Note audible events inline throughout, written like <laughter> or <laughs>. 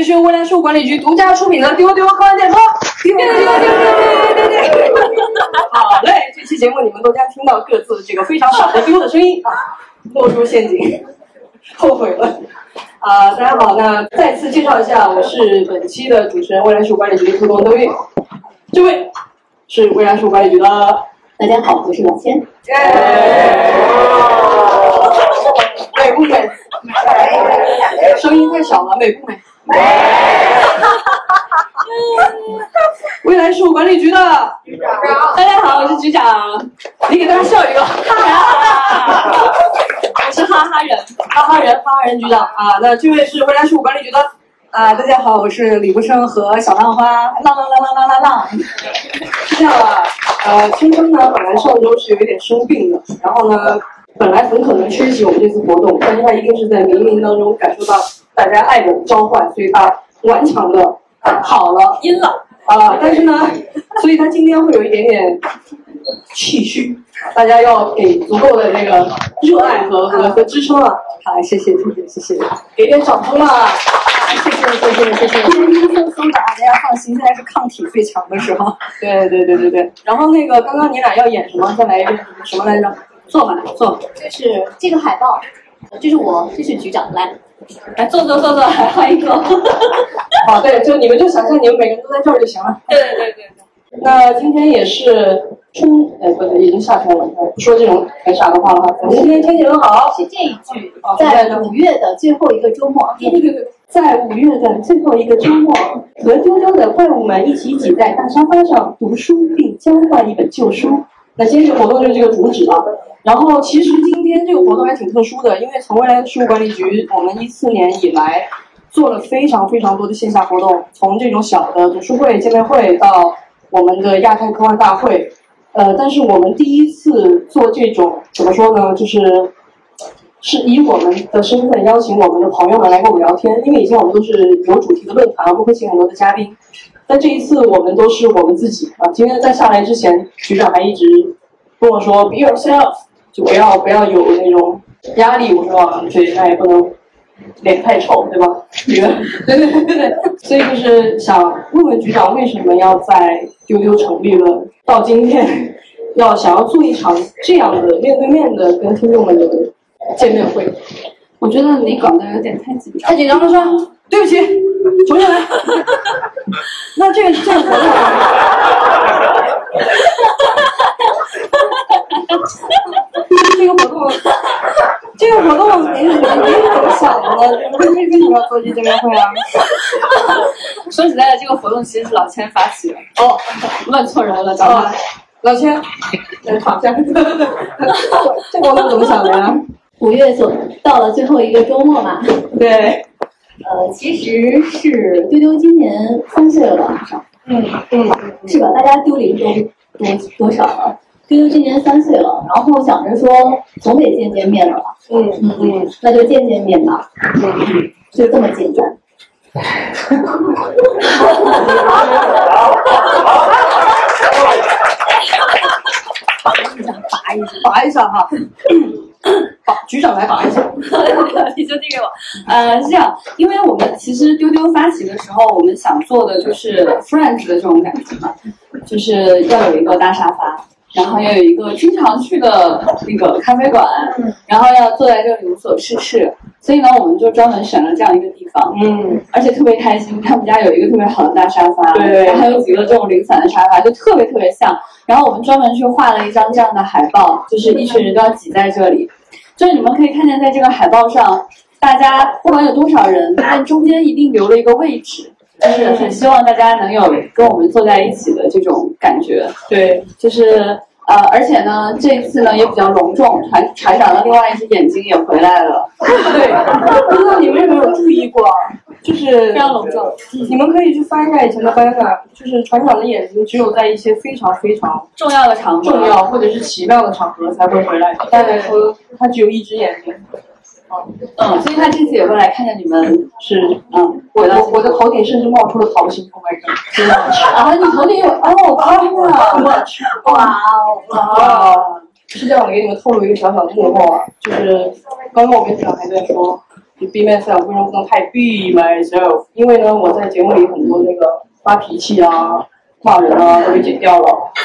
里是未来事务管理局独家出品的丢丢科幻电波。丢丢丢丢丢丢丢丢！好嘞，这期节目你们都将听到各自这个非常少的丢的声音啊，落入陷阱，后悔了。啊，大家好，那再次介绍一下，我是本期的主持人，未来事务管理局的特工邓玉。这位是未来事务管理局的，大家好，我是老千。美不美？声音太小了，美不美？<laughs> 未来事务管理局的局长，大家好，我是局长。你给大家笑一个，我是哈哈人，哈哈人，哈哈人局长啊。那这位是未来事务管理局的啊，大家好，我是李不生和小浪花，浪浪浪浪浪浪浪。是这样啊，呃，青春呢本来上周是有一点生病的，然后呢本来很可能缺席我们这次活动，但是他一定是在冥冥当中感受到大家爱的召唤，所以他顽强的跑了，阴了。啊，但是呢，<laughs> 所以他今天会有一点点气虚，大家要给足够的这个热爱和和和支撑啊！好，谢谢谢谢谢谢，给点掌声啊！谢谢谢谢谢谢，阴阴森森的，大家放心，现在是抗体最强的时候。对对对对对。然后那个刚刚你俩要演什么？再来一遍什么来着？坐吧，坐。这是这个海报，这是我，这是局长，来，来坐坐坐坐，来换一个。好，<laughs> 对，就你们就想象你们每个人都在这儿就行了。对对对对对。<laughs> 那今天也是春，哎，不对，已经夏天了，不说这种很傻的话了哈。今天天气很好。是这一句，在五月的最后一个周末。对对对对，在五月的最后一个周末，和丢丢的怪物们一起挤在大沙发上读书，并交换一本旧书。那今天这个活动就是这个主旨啊。然后其实今天这个活动还挺特殊的，因为从未来的事务管理局，我们一四年以来。做了非常非常多的线下活动，从这种小的读书会、见面会到我们的亚太科幻大会，呃，但是我们第一次做这种怎么说呢？就是是以我们的身份邀请我们的朋友们来跟我们聊天，因为以前我们都是有主题的论坛，不会请很多的嘉宾，但这一次我们都是我们自己啊。今天在下来之前，局长还一直跟我说 “be yourself”，就不要不要有那种压力。我说对，那也不能。脸太丑，对吧？对对对对对，所以就是想问问局长，为什么要在丢丢成立了到今天，要想要做一场这样的面对面的跟听众们的见面会？我觉得你搞得有点太紧张，太紧张了是吧？对不起，重新来。<laughs> 那这个这个活动，<laughs> 这个活动。这个活动您您您是怎么想的呢？为什么要做这见面会啊？<laughs> 说实在的，这个活动其实是老千发起的。哦，问错人了，找他。老千，来躺下。<laughs> 这活动怎么想的呀？五月左到了最后一个周末嘛。对。呃，其实是丢丢今年三岁了，马上。嗯嗯，是吧？大家丢零都多多少了？丢丢今年三岁了，然后想着说总得见见面了吧，嗯嗯嗯，那就见见面吧，嗯，<laughs> 就这么简单。<laughs> <laughs> 拔一下，拔一下哈，<coughs> 保局长来保一下，<laughs> 你就递给我。呃，是这样，因为我们其实丢丢发起的时候，我们想做的就是 friends 的这种感觉嘛，就是要有一个大沙发。然后要有一个经常去的那个咖啡馆，然后要坐在这里无所事事，所以呢，我们就专门选了这样一个地方，嗯，而且特别开心，他们家有一个特别好的大沙发，对，然后还有几个这种零散的沙发，就特别特别像。然后我们专门去画了一张这样的海报，就是一群人都要挤在这里，就是你们可以看见，在这个海报上，大家不管有多少人，但中间一定留了一个位置，就是很希望大家能有跟我们坐在一起的这种感觉，对，就是。呃，而且呢，这一次呢也比较隆重，船船长的另外一只眼睛也回来了。对，<laughs> 不知道你们有没有注意过，就是非常隆重。你们可以去翻一下以前的班呢，就是船长的眼睛只有在一些非常非常重要的场合、重要或者是奇妙的场合才会回来。一般来说，他只有一只眼睛。嗯，所以他这次也会来看见你们，是嗯，我的我的头顶甚至冒出了桃心，Oh my god！啊，你头顶有哦，天哪，哇哦，是这样，我给你们透露一个小小的幕后啊，就是刚刚我跟小孩在说，就 be myself 为什么不能太 be myself？因为呢，我在节目里很多那个发脾气啊、骂人啊都被剪掉了，<laughs>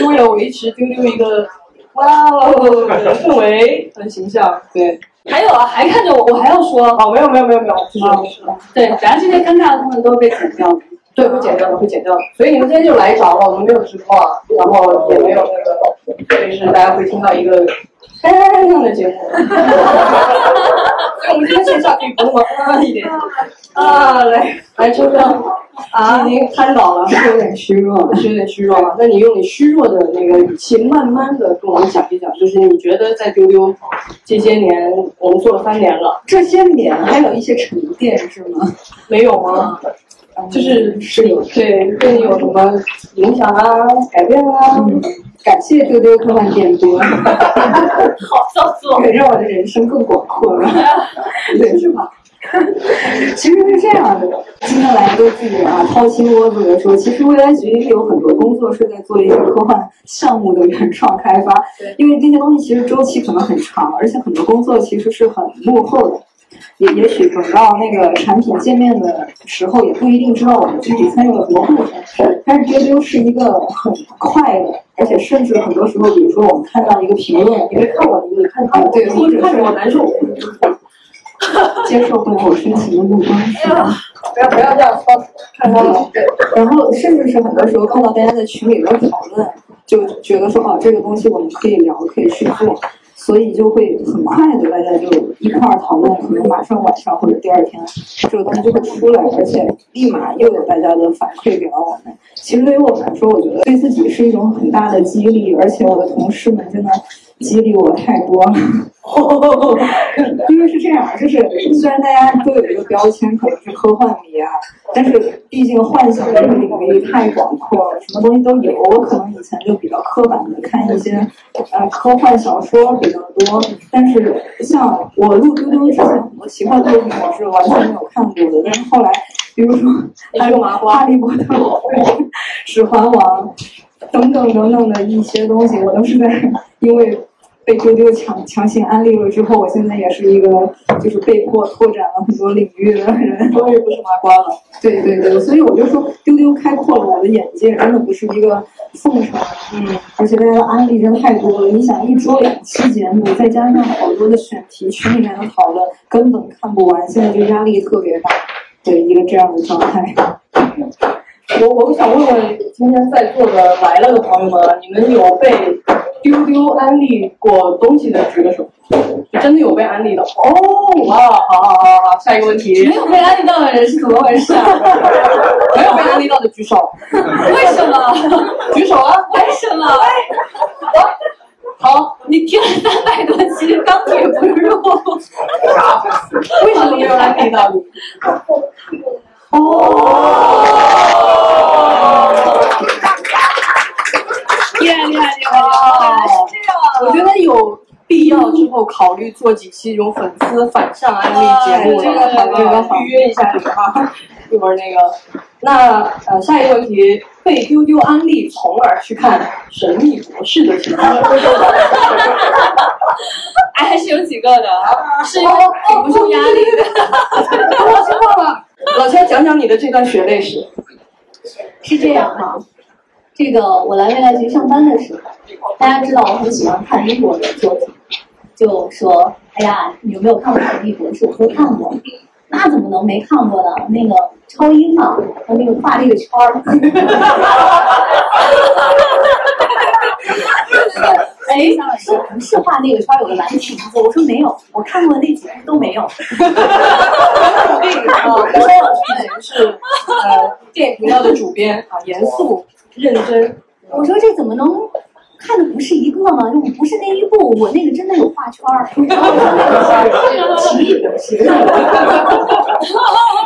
<laughs> 为了维持丢丢一个哇哦的氛围很形象。对，还有啊，还看着我，我还要说，哦，没有没有没有没有，就是对，然后这些尴尬的部分都会被剪掉了。对，会剪掉的，会剪掉的。所以你们今天就来着了，我们没有直播啊，然后也没有那个，所以是大家会听到一个干样的节目。所 <laughs> 以我们今天线下可以不那么啊一点。啊，来。来，秋秋啊，已经瘫倒了，是有点虚弱，是有点虚弱了。那你用你虚弱的那个语气，慢慢的跟我们讲一讲，就是你觉得在丢丢这些年，我们做了三年了，这些年还有一些沉淀是吗？没有吗？就是是有对对你有什么影响啊、改变啊？感谢丢丢科幻电波，<laughs> 好造作，<laughs> 让我的人生更广阔了，<laughs> 对是吧？<laughs> 其实是这样的，今天来都自己啊掏心窝子的说，其实未来局有很多工作是在做一些科幻项目的原创开发，因为这些东西其实周期可能很长，而且很多工作其实是很幕后的。也也许等到那个产品见面的时候，也不一定知道我们具体参与了什么部分。但是丢丢是一个很快的，而且甚至很多时候，比如说我们看到一个评论，你会看我，你看他，对，或者看着我难受，接受不了我深情的目光。不要不要这样说，看到了。然后甚至是很多时候看到大家在群里面讨论，就觉得说哦，这个东西我们可以聊，可以去做。所以就会很快的，大家就一块儿讨论，可能马上晚上或者第二天，这个东西就会出来，而且立马又有大家的反馈给了我们。其实对于我来说，我觉得对自己是一种很大的激励，而且我的同事们真的激励我太多了。<laughs> 因为是这样，就是虽然大家都有一个标签，可能是科幻迷啊，但是毕竟幻想这个领域太广阔了，什么东西都有。我可能以前就比较刻板的看一些呃科幻小说比较多，但是像我录丢丢之前，很多奇幻作品我是完全没有看过的。但是后来，比如说《哈利波特》《指环王》等等等等的一些东西，我都是在因为。被丢丢强强行安利了之后，我现在也是一个就是被迫拓展了很多领域的人，终于不是麻瓜了。对对对，所以我就说丢丢开阔了我的眼界，真的不是一个奉承。嗯，而且大家的安利真太多了。你想一周两期节目，再加上好多的选题，群里面的讨论根本看不完，现在就压力特别大对一个这样的状态。我我想问问今天在座的来了的朋友们，你们有被丢丢安利过东西的举个手，真的有被安利的哦！哇，好好好好，下一个问题，没有被安利到的人是怎么回事啊？<laughs> 没有被安利到的举手，为什么？举手啊！为什么？好，你听了三百多期钢铁不入，为什么没有安利到你？哦，厉害厉害厉害！哦，是这样。我觉得有必要之后考虑做几期这种粉丝反向安利节目，这个好，这个好，预约一下你哈。一会儿那个，那呃，下一个问题，被丢丢安利，从而去看《神秘博士》的情况。哎，还是有几个的，是因为不住压力的。我知道了。老千讲讲你的这段血泪史。是这样哈，这个我来未来局上班的时候，大家知道我很喜欢看英国的作品，就说：“哎呀，你有没有看过《神秘博士》？”我说看过。那怎么能没看过呢？那个超英嘛，他那个画那个圈儿。<laughs> 哎，是不是画那个圈有个蓝瓶子？我说没有，我看过的那几部都没有。<laughs> 那 <laughs> 个啊，张老师以前是呃电影频道的主编啊，严肃认真。我说这怎么能看的不是一个吗？就不是那一部，我那个真的有画圈儿。然后奇异博士。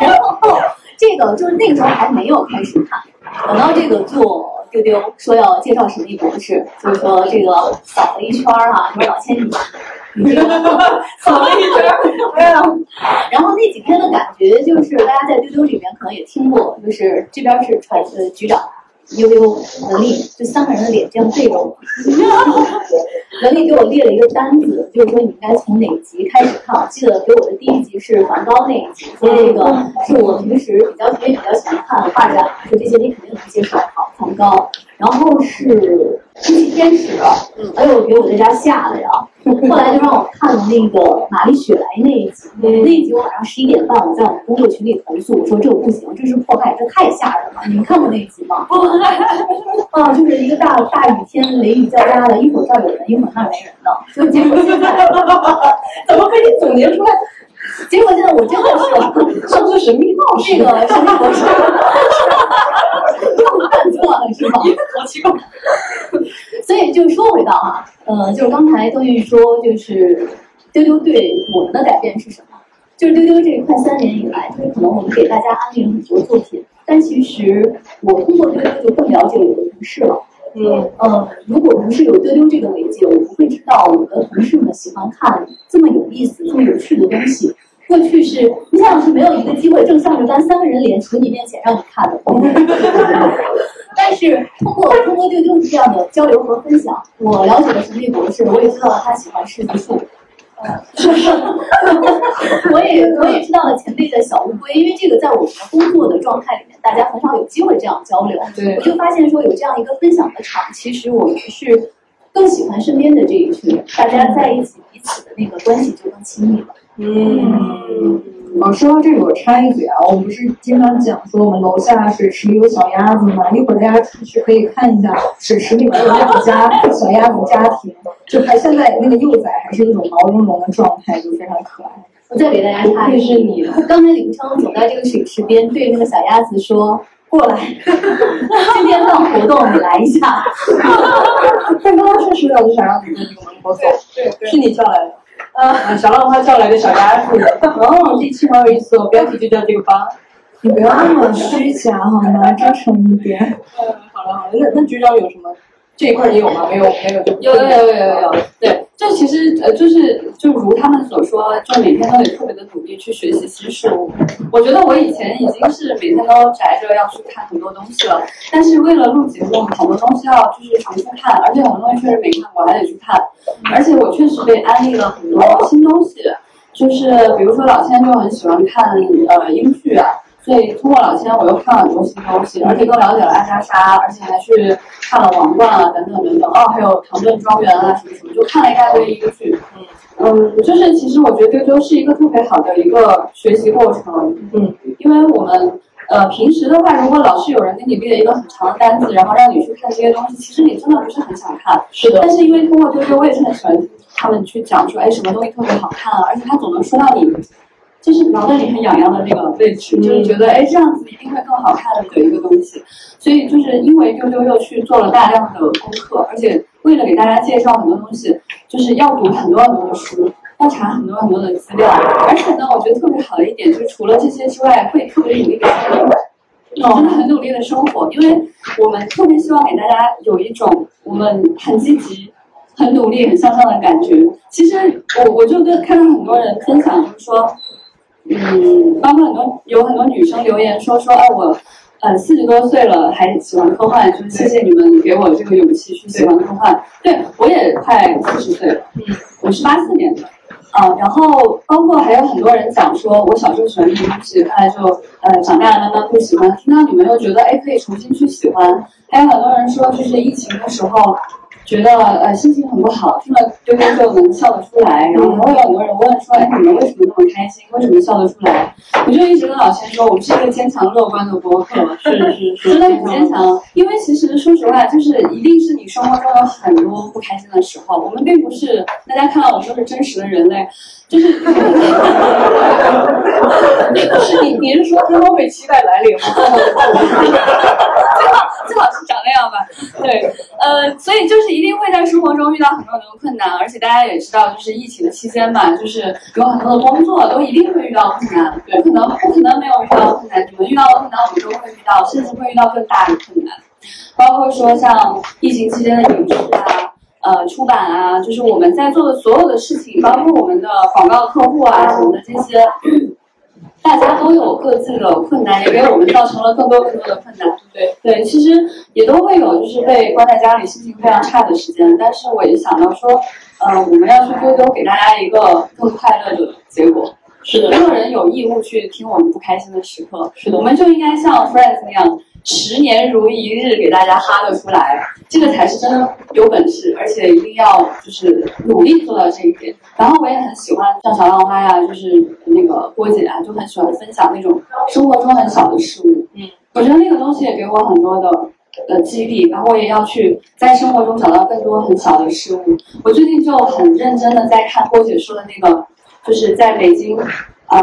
然后这个就是那个时候还没有开始看，等到这个做。丢丢说要介绍神秘博士，就是说这个扫了一圈儿哈，说老千你，<laughs> 扫了一圈儿，然后那几天的感觉就是，大家在丢丢里面可能也听过，就是这边是传呃局长，悠悠、能力，就三个人的脸这样对着我。文丽给我列了一个单子，就是说你应该从哪集开始看。我记得给我的第一集是梵高那一集，说那个是我平时比较也比较喜欢看画展，说这些你肯定能接受。好，梵高，然后是空气天使，哎呦，给我在家吓的呀！<laughs> 后来就让我看了那个玛丽雪莱那一集，那一集我晚上十一点半，我在我们工作群里投诉，我说这个不行，这是迫害，这太吓人了。你们看过那一集吗？<laughs> 啊，就是一个大大雨天，雷雨交加的，一会儿这儿有人，一会儿那儿没人的，<laughs> 就结果现在怎么可以总结出来？结果现在我真的是上次神秘号这个神秘博士，错了是吗？好奇怪。所以就说回到哈，呃，就是刚才邓玉说，就是丢丢对我们的改变是什么？就是丢丢这快三年以来，就是可能我们给大家安利了很多作品，但其实我通过丢丢就更了解我的同事了。嗯，呃，如果不是有丢丢这个媒介，我不会知道我的同事们喜欢看这么有意思、这么有趣的东西。过去是你想是没有一个机会正向着咱三个人脸杵你面前让你看的，<laughs> 但是通过通过丢丢这样的交流和分享，我了解了神秘博士，我也知道了他喜欢柿子树。<laughs> 我也我也知道了前辈的小乌龟，因为这个在我们的工作的状态里面，大家很少有机会这样交流。对我就发现说有这样一个分享的场，其实我们是更喜欢身边的这一群人，大家在一起彼此的那个关系就更亲密了。嗯，哦，说到这个，我插一嘴啊，我们不是经常讲说我们楼下水池里有小鸭子吗？一会儿大家出去可以看一下水池里面有两家小鸭子家庭，就还现在那个幼崽还是那种毛茸茸的状态，就非常可爱。我再给大家插这一句，是你了。<laughs> 刚才李无昌走在这个水池边，对那个小鸭子说：“过来，<laughs> 今天办活动，你来一下。<laughs> 但刚刚确实有就想让你在这个门口走，对，是你叫来的。啊，小浪花叫来的小鸭子。哦，这期好有意思哦，标题就叫这个吧。你不要那么虚假好吗？真诚一点。嗯，好了好了，那那局长有什么？这一块你有吗？没有，没有就有有有有有有，对，这其实呃，就是就如他们所说，就每天都得特别的努力去学习新事物。我觉得我以前已经是每天都宅着要去看很多东西了，但是为了录节目，很多东西要就是重复看，而且很多东西确实没看过，还得去看。而且我确实被安利了很多新东西，就是比如说老千就很喜欢看呃英剧啊。所以通过老千，我又看了很多新东西，而且更了解了阿加莎，而且还去看了《王冠》啊，等等等等。哦，还有《唐顿庄园》啊，什么什么，就看了一大堆英剧。嗯，就是其实我觉得丢丢是一个特别好的一个学习过程。嗯，因为我们呃平时的话，如果老是有人给你列一个很长的单子，然后让你去看这些东西，其实你真的不是很想看。是的但是因为通过丢丢，我也是很喜欢听他们去讲说，哎，什么东西特别好看啊，而且他总能说到你。就是脑袋里很痒痒的那个位置，就是觉得哎这样子一定会更好看的一个东西，所以就是因为丢丢又去做了大量的功课，而且为了给大家介绍很多东西，就是要读很多很多的书，要查很多很多的资料，而且呢，我觉得特别好的一点就是除了这些之外，会特别努力的生活，真的很努力的生活，因为我们特别希望给大家有一种我们很积极。很努力、很向上的感觉。其实我我就跟看到很多人分享，就是说，嗯，包括很多有很多女生留言说说，哎，我呃四十多岁了还喜欢科幻，就是谢谢你们给我这个勇气去喜欢科幻。对我也快四十岁了，嗯，我是八四年的。啊，然后包括还有很多人讲说，我小时候喜欢这个东西，后来就呃长大了慢慢不喜欢。听到你们又觉得哎可以重新去喜欢。还有很多人说，就是疫情的时候，觉得呃心情很不好，听了丢丢就能笑得出来。然后还会有很多人问说，哎你们为什么那么开心？为什么笑得出来？我就一直跟老千说，我们是一个坚强乐观的播客，是是是，真的很坚强。因为其实说实话，就是一定是你生活中有很多不开心的时候。我们并不是大家看到我们都是真实的人类，就是是你你是说他们会期待来临吗？最好最好是长那样吧。对，呃，所以就是一定会在生活中遇到很多很多困难，而且大家也知道，就是疫情的期间嘛，就是有很多的工作都一定会遇到困难，不可能不可能没有遇到困难，你们遇到的困难我们都会遇到，甚至会遇到更大的困难，包括说像疫情期间的饮食啊。呃，出版啊，就是我们在做的所有的事情，包括我们的广告客户啊什么的这些，大家都都有各自的困难，也给我们造成了更多更多的困难。对对，其实也都会有就是被关在家里心情非常差的时间，但是我也想到说，呃，我们要去多多给大家一个更快乐的结果。是的没有人有义务去听我们不开心的时刻，是的我们就应该像 Friends 那样，十年如一日给大家哈得出来，这个才是真的有本事，而且一定要就是努力做到这一点。然后我也很喜欢像小浪花呀，就是那个郭姐啊，就很喜欢分享那种生活中很小的事物。嗯，我觉得那个东西也给我很多的。呃激励，然后我也要去在生活中找到更多很小的事物。我最近就很认真的在看郭姐说的那个，就是在北京，呃，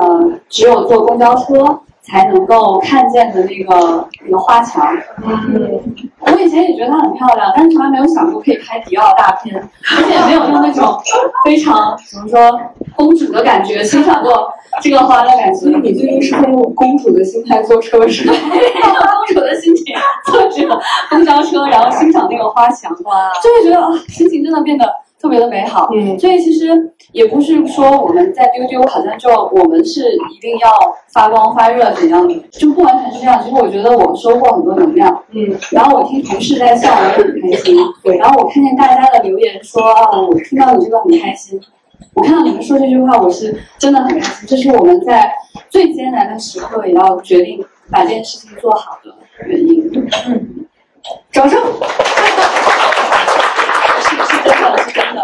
只有坐公交车才能够看见的那个那个花墙。嗯，我以前也觉得它很漂亮，但是从来没有想过可以拍迪奥大片，而且也没有用那种非常怎么说公主的感觉欣赏过这个花的感觉所以。你最近是在用公主的心态坐车是吧？<laughs> 公主的心情坐着 <laughs> 公交车，然后欣赏那个花墙，哇，就会觉得啊，心情真的变得特别的美好。嗯所以其实也不是说我们在丢丢，好像就我们是一定要发光发热怎样的，就不完全是这样。其实我觉得我收获很多能量，嗯，然后我听同事在笑，我也很开心。对然后我看见大家的留言说啊，我听到你这个很开心。我看到你们说这句话，我是真的很开心。这是我们在最艰难的时刻也要决定把这件事情做好的原因。嗯，掌声！是是真的，是真的。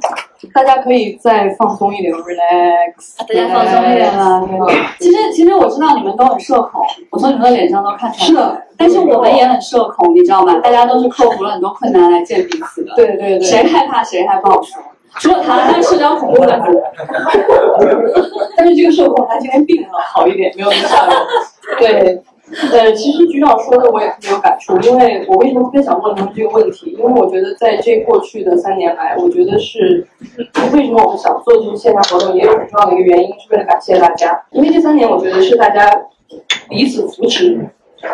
<laughs> 大家可以再放松一点，relax。大家放松一点啊了。其实其实我知道你们都很社恐，我从你们的脸上都看出来。是的，但是我们也很社恐，你知道吗？大家都是克服了很多困难来见彼此的。对对对。谁害怕谁还不好说。除了他，他是社交恐怖分子。<laughs> 但是这个社恐他今天病了，好一点，没有那么吓人。对，<laughs> 呃，其实局长说的我也特别有感触，因为我为什么特别想问他们这个问题？因为我觉得在这过去的三年来，我觉得是为什么我们想做这个线下活动，也有很重要的一个原因，是为了感谢大家。因为这三年，我觉得是大家彼此扶持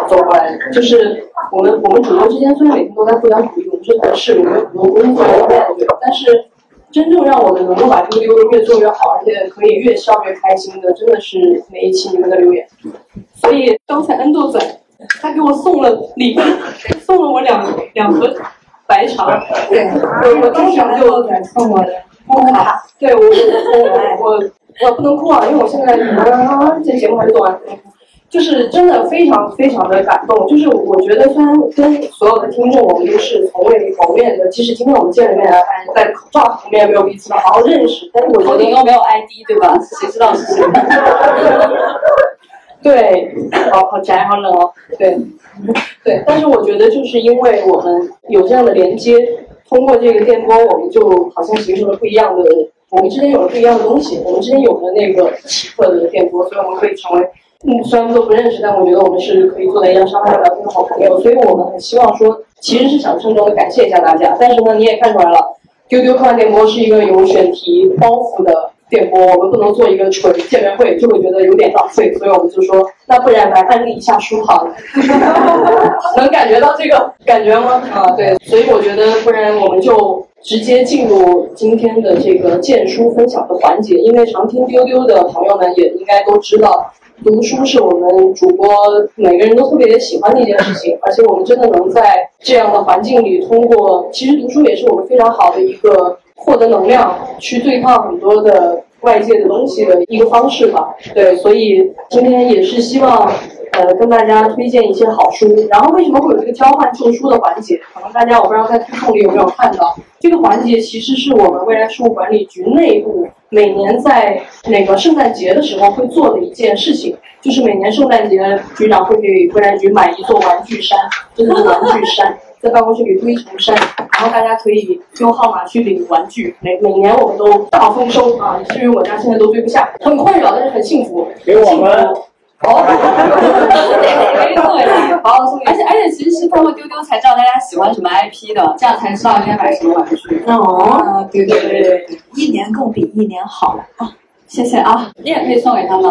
走过来的，就是我们我们主播之间虽然每天都在互相鼓励，我们是同事，我们有很多工作，但是。真正让我们能够把这个越做越好，而且可以越笑越开心的，真的是每一期你们的留言。所以刚才恩豆仔他给我送了礼物，送了我两两盒白茶。对，我我当场就送我的摩卡。对我我我我我不能哭啊，因为我现在啊，这节目还是做完。就是真的非常非常的感动，就是我觉得虽然跟所有的听众我们都是从未谋面的，即使今天我们见了面，发现在口罩旁边没有彼此的好好认识，但是我觉得头顶又没有 ID 对吧？谁知道是谁？<laughs> 对，好好宅，好冷哦。对，对，但是我觉得就是因为我们有这样的连接，通过这个电波，我们就好像形成了不一样的，我们之间有了不一样的东西，我们之间有了那个奇特的电波，所以我们可以成为。嗯，虽然都不认识，但我觉得我们是可以坐在一张沙发上聊天的好朋友，所以我们很希望说，其实是想郑重的感谢一下大家。但是呢，你也看出来了，丢丢科幻电波是一个有选题包袱的电波，我们不能做一个纯见面会，就会觉得有点浪费，所以我们就说，那不然来安利一下书行，<laughs> 能感觉到这个感觉吗？啊，对，所以我觉得不然我们就。直接进入今天的这个荐书分享的环节，因为常听丢丢的朋友们也应该都知道，读书是我们主播每个人都特别喜欢的一件事情，而且我们真的能在这样的环境里，通过其实读书也是我们非常好的一个获得能量，去对抗很多的外界的东西的一个方式吧。对，所以今天也是希望。呃，跟大家推荐一些好书。然后为什么会有这个交换旧书的环节？可能大家我不知道在推送里有没有看到，这个环节其实是我们未来事务管理局内部每年在那个圣诞节的时候会做的一件事情，就是每年圣诞节局长会给未来局买一座玩具山，这是玩具山，在办公室里堆成山，然后大家可以用号码去领玩具。每每年我们都大丰收啊，以至于我家现在都堆不下，很困扰，但是很幸福。给我们。<laughs> 好，可以送给他，好好送给。而且而且，其实是通过丢丢才知道大家喜欢什么 IP 的，这样才知道应该买什么玩具。哦，对对对对对，一年更比一年好啊！谢谢啊，你也可以送给他们。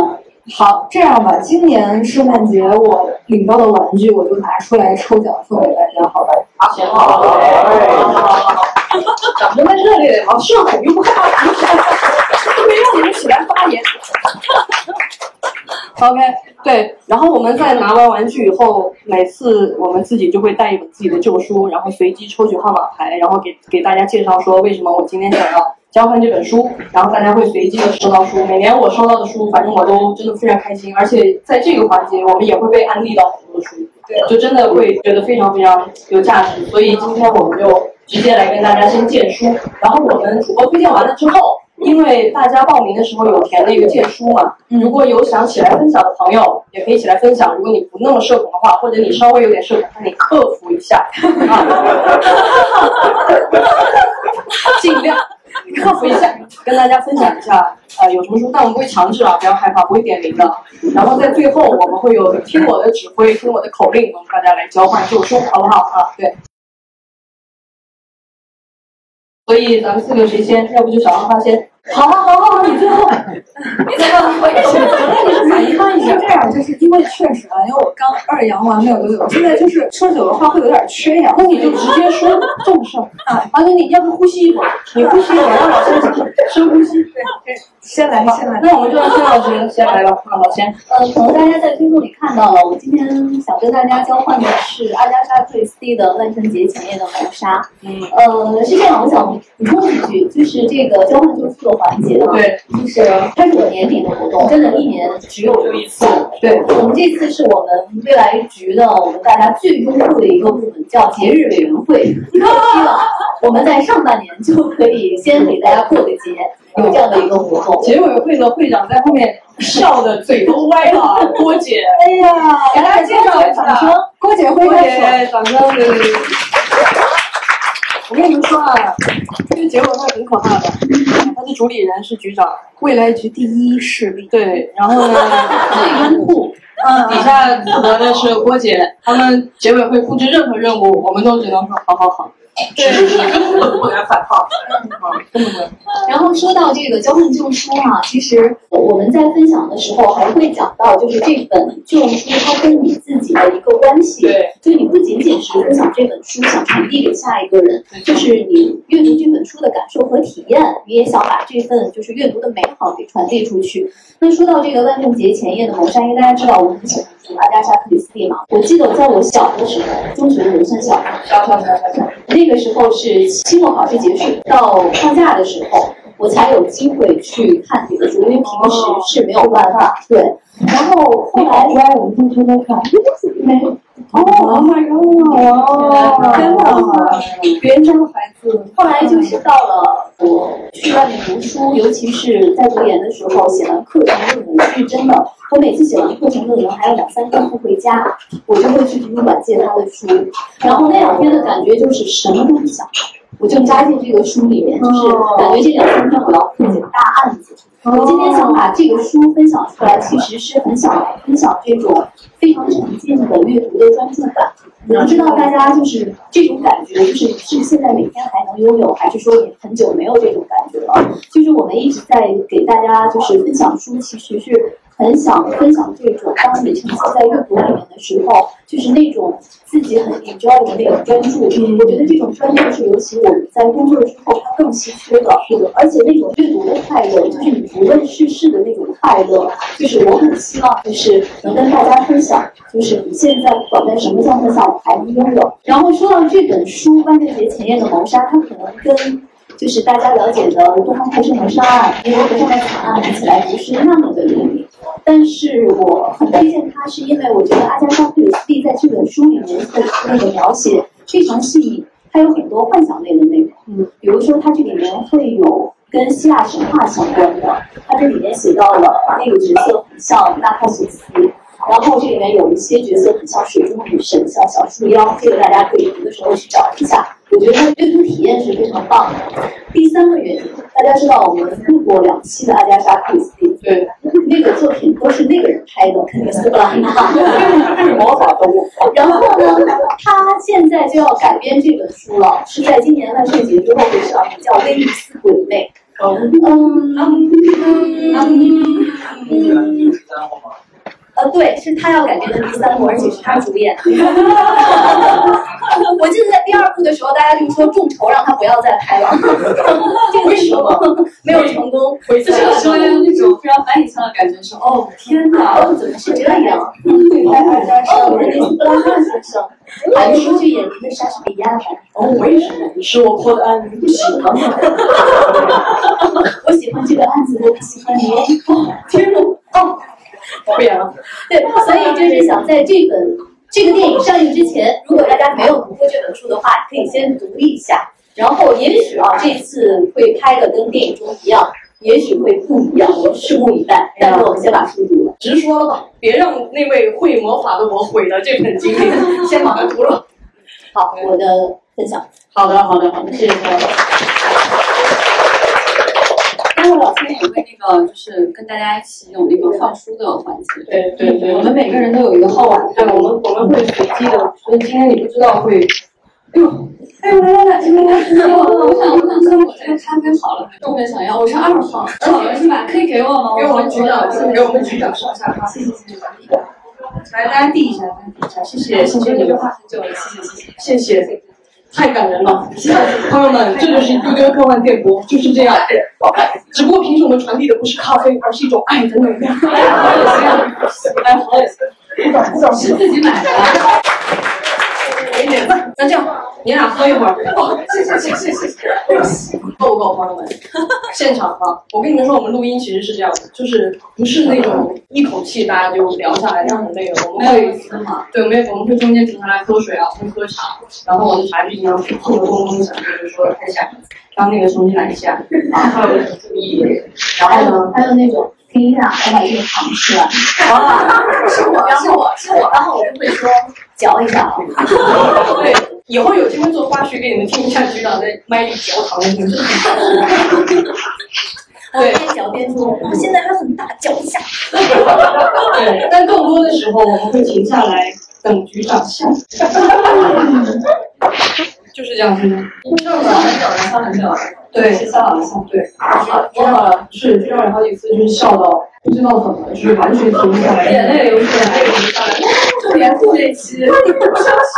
好，这样吧，今年圣诞节我领到的玩具，我就拿出来抽奖送给大家，好吧？行，好好好，好好好，<laughs> 咱们在热烈的，好，社恐又不害怕，特别让你们起来发言。OK，对，然后我们在拿完玩具以后，每次我们自己就会带一本自己的旧书，然后随机抽取号码牌，然后给给大家介绍说为什么我今天想要交换这本书，然后大家会随机的收到书。每年我收到的书，反正我都真的非常开心，而且在这个环节，我们也会被安利到很多书，对就真的会觉得非常非常有价值。所以今天我们就直接来跟大家先荐书，然后我们主播推荐完了之后。因为大家报名的时候有填那个荐书嘛，如果有想起来分享的朋友，也可以起来分享。如果你不那么社恐的话，或者你稍微有点社恐，那你克服一下，<laughs> 尽量克服一下，跟大家分享一下呃有什么书，但我们不会强制啊，不要害怕，不会点名的。然后在最后我们会有听我的指挥，听我的口令，我们大家来交换旧书，好不好啊？对。所以咱们四个谁先？要不就小浪花先。好啊，好好好，你最后。你最后，我也是，那你是反应慢一点。是这样，就是因为确实啊，因为我刚二阳完没有多久，现在就是说久的话会有点缺氧。那你就直接说重事儿啊。而且你要不呼吸一会儿？你呼吸一会儿，让老师深呼吸。对对，先来吧，先来。那我们就让孙老师先来吧。啊，老先。呃，可能大家在推送里看到了，我今天想跟大家交换的是阿加莎克里斯蒂的万圣节前夜的谋杀。嗯。呃，是这样，我想补充一句，就是这个交换旧书的环节啊。对。就是它是我年底的活动，真的，一年只有一次。对，我们这次是我们未来局的我们大家最拥护的一个部门，叫节日委员会。<laughs> 希望我们在上半年就可以先给大家过个节，有这样的一个活动。节日委员会的会长在后面笑的嘴都歪了，郭姐。<laughs> 哎呀，给大家介绍一下，郭姐郭姐，掌声！我跟你们说啊，这个结果会很可怕的。他的主理人是局长，未来局第一势力。对，然后呢，最拥护，底下负责的是郭姐。他们结尾会布置任何任务，我们都只能说好好好。对，根本不敢反抗。然后说到这个交换旧书啊，其实我们在分享的时候还会讲到，就是这本旧书它跟你自己的一个关系。对，就你不仅仅是分享这本书，想传递给下一个人，就是你阅读这本书的感受和体验，你也想把这份就是阅读的美好给传递出去。那说到这个万圣节前夜的谋杀，因为大家知道我很喜欢读阿加莎克里斯蒂嘛，我记得在我小的时候，中学的时候算小，小小小小小，那个时候是期末考试结束到放假的时候，我才有机会去看这个书，因为平时是没有办法。对，然后后来来我们同学都看，没。哦，my god！真的，别人家的孩子。后来就是到了我去外面读书，尤其是在读研的时候，写完课程论文是真的。我每次写完课程论文还有两三天不回家，我就会去图书馆借他的书。然后那两天的感觉就是什么都不想，我就扎进这个书里面，就是感觉这两三天我要破解大案子。我今天想把这个书分享出来，其实是很想分享这种非常沉浸的阅读的专注感。我不知道大家就是这种感觉，就是是现在每天还能拥有，还是说也很久没有这种感觉了？就是我们一直在给大家就是分享书，其实是很想分享这种当你沉浸在阅读里面的时候，就是那种自己很 enjoy 的那种专注。我觉得这种专注是尤其我们在工作之后它更稀缺的。是的，而且那种阅读的快乐，就是你不问世事的那种快乐，就是我很希望就是能跟大家分享，就是你现在不管在什么状态下。我还能拥有。然后说到这本书《万圣节前夜的谋杀》，它可能跟就是大家了解的《东方快车谋杀案》《尼罗河上的惨案》比起来不是那么的，但是我很推荐它，是因为我觉得阿加莎·克里斯蒂在这本书里面的那个描写非常细腻，它有很多幻想类的内容。嗯，比如说它这里面会有跟希腊神话相关的，它这里面写到了那个角色很像纳帕索斯。然后这里面有一些角色很像水中女神，像小树妖，这个大家可以读的时候去找一下。我觉得它阅读体验是非常棒的。第三个原因，大家知道我们录过两期的阿加莎·克里斯蒂，对，那个作品都是那个人拍的，肯定是是魔法动物。然后呢，他现在就要改编这本书了，是在今年万圣节之后会上映，叫《威尼斯鬼魅》。嗯。嗯。嗯。嗯。呃，对，是他要改编的第三部，而且是他主演。<laughs> 我记得在第二部的时候，大家就说众筹让他不要再拍了，<laughs> 这个时候没有成功。就是有时候要用那种非常反以腔的感觉说，哦天哪，哦，怎么是这样？<laughs> 对，大家家哦，我是尼斯布拉克先生，韩书剧演绎的莎士比亚版。哦，为什么？是我破的案子，你不喜欢吗？我喜欢这个案子，我不喜欢你。天哪！哦，不演了。对，所以就是想在这本这个电影上映之前，如果大家没有读过这本书的话，可以先读一下。然后也许啊，这次会拍的跟电影中一样，也许会不一样，我们拭目以待。但是我们先把书读了。直说了吧，别让那位会魔法的我毁了这本经历，先把它读了。<laughs> 好，我的分享。好的，好的，好的，谢谢各位。待会老师也会那个，就是跟大家一起有那个放书的环节。对对对，我们每个人都有一个号码，对，我们我们会随机的，所以今天你不知道会。哎呦，哎呦，来来来，这边来，这边来，我想，我想喝我这个咖啡好了，特别想要。我是二号，好了是吧？可以给我吗？给我们局长，给我们局长上下哈。谢谢谢谢。来，大家递一下，大家递一下，谢谢，谢谢你们，话很久了，谢谢谢谢。谢谢，太感人了，朋友们，这就是丢丢科幻电波，就是这样。只不过平时我们传递的不是咖啡，而是一种爱的能量。<laughs> 哎，好恶心啊！哎，好恶心。鼓掌鼓掌，是自己买的。给点赞。那这样，你俩喝一会儿。<laughs> 哦，谢谢谢谢谢谢。够不够，朋友们？现场啊，我跟你们说，我们录音其实是这样的，就是不是那种一口气大家就聊下来这样的内容，我们会 <laughs> 对，我们我们会中间停下来喝水啊，会喝茶，然后我的茶就经常碰着咚咚响，就是说太吓人。刚那个重新来一下啊，还有注意，然后呢？还有那种听一下，我把这个糖吃完。啊，<laughs> 是我，是我，是我，然后我就会说嚼一下啊。对，以后有机会做花絮给你们听一下局长在麦里嚼糖的故事。对，<laughs> 边嚼边说，我现在还很大，嚼一下。对，但更多的时候我们会停下来等局长笑。<laughs> 就是这样子的。就是很久了，笑很久了。对，笑了笑，对，笑了，是局长有好几次就是笑到不知道怎么，就是完全停不下来，眼泪流出来，泪流下来。就连录这期，你不是要笑，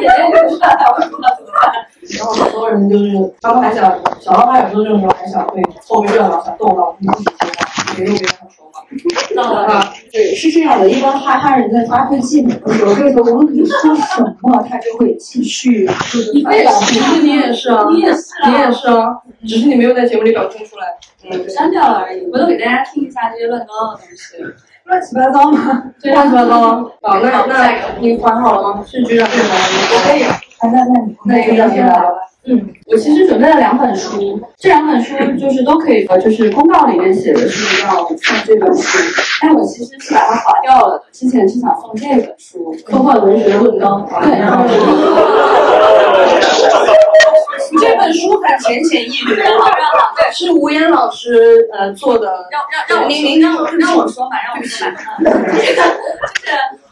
眼泪流出来，我不知道怎么办。<laughs> 然后很多人就是他们还想，小老板有时候这种时候还想会凑个热闹，想逗到我们一起说话，别又别人说话。啊，对，是这样的，一般哈哈人在发挥技能的时候，这个无论你说什么，他就会继续就是发表。其实你也是啊，你也是你也是啊，只是你没有在节目里表现出来。嗯，删掉了而已。回头给大家听一下这些乱糟糟的东西。乱七八糟吗？对，乱七八糟。好，那那你还好了吗？是局长先来，我可以。那那你那局长先来吧。嗯，我其实准备了两本书，这两本书就是都可以，呃，就是公告里面写的是要送这本书，但我其实是把它划掉了的。之前是想送这本书《科幻文学论纲》，对，然后这本书很浅显易懂，对，是吴岩老师呃做的。让让让我您您让我让我说嘛，让我说嘛。就是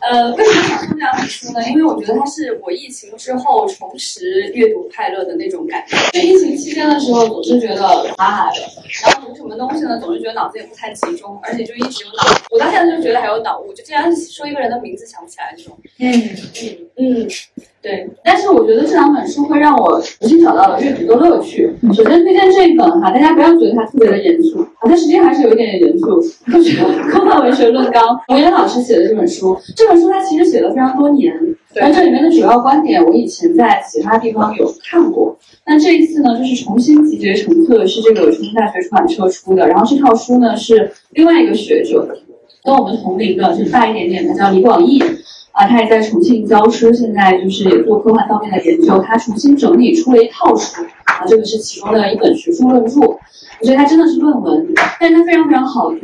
呃，为什么想送这两本书呢？因为我觉得它是我疫情之后重拾阅读快乐的那种感觉。就疫情期间的时候，总是觉得哈哈的，然后读什么东西呢，总是觉得脑子也不太集中，而且就一直有脑。我到现在就觉得还有脑雾，就竟然说一个人的名字想不起来这种。嗯嗯嗯，对。但是我觉得这两本书会让我重新找到了阅读的乐趣。首先推荐这一本哈，大家不要觉得它特别的严肃，啊，它实际还是有一点点严肃。科学《科幻文学论纲》，吴岩老师写的这本书。这本书他其实写了非常多年，那这里面的主要观点我以前在其他地方有看过。那这一次呢，就是重新集结成册，是这个重庆大学出版社出的。然后这套书呢是另外一个学者，跟我们同龄的，就是大一点点，他叫李广义。啊，他也在重庆教书，现在就是也做科幻方面的研究。他重新整理出了一套书，啊，这个是其中的一本学术论著。我觉得它真的是论文，但是它非常非常好读。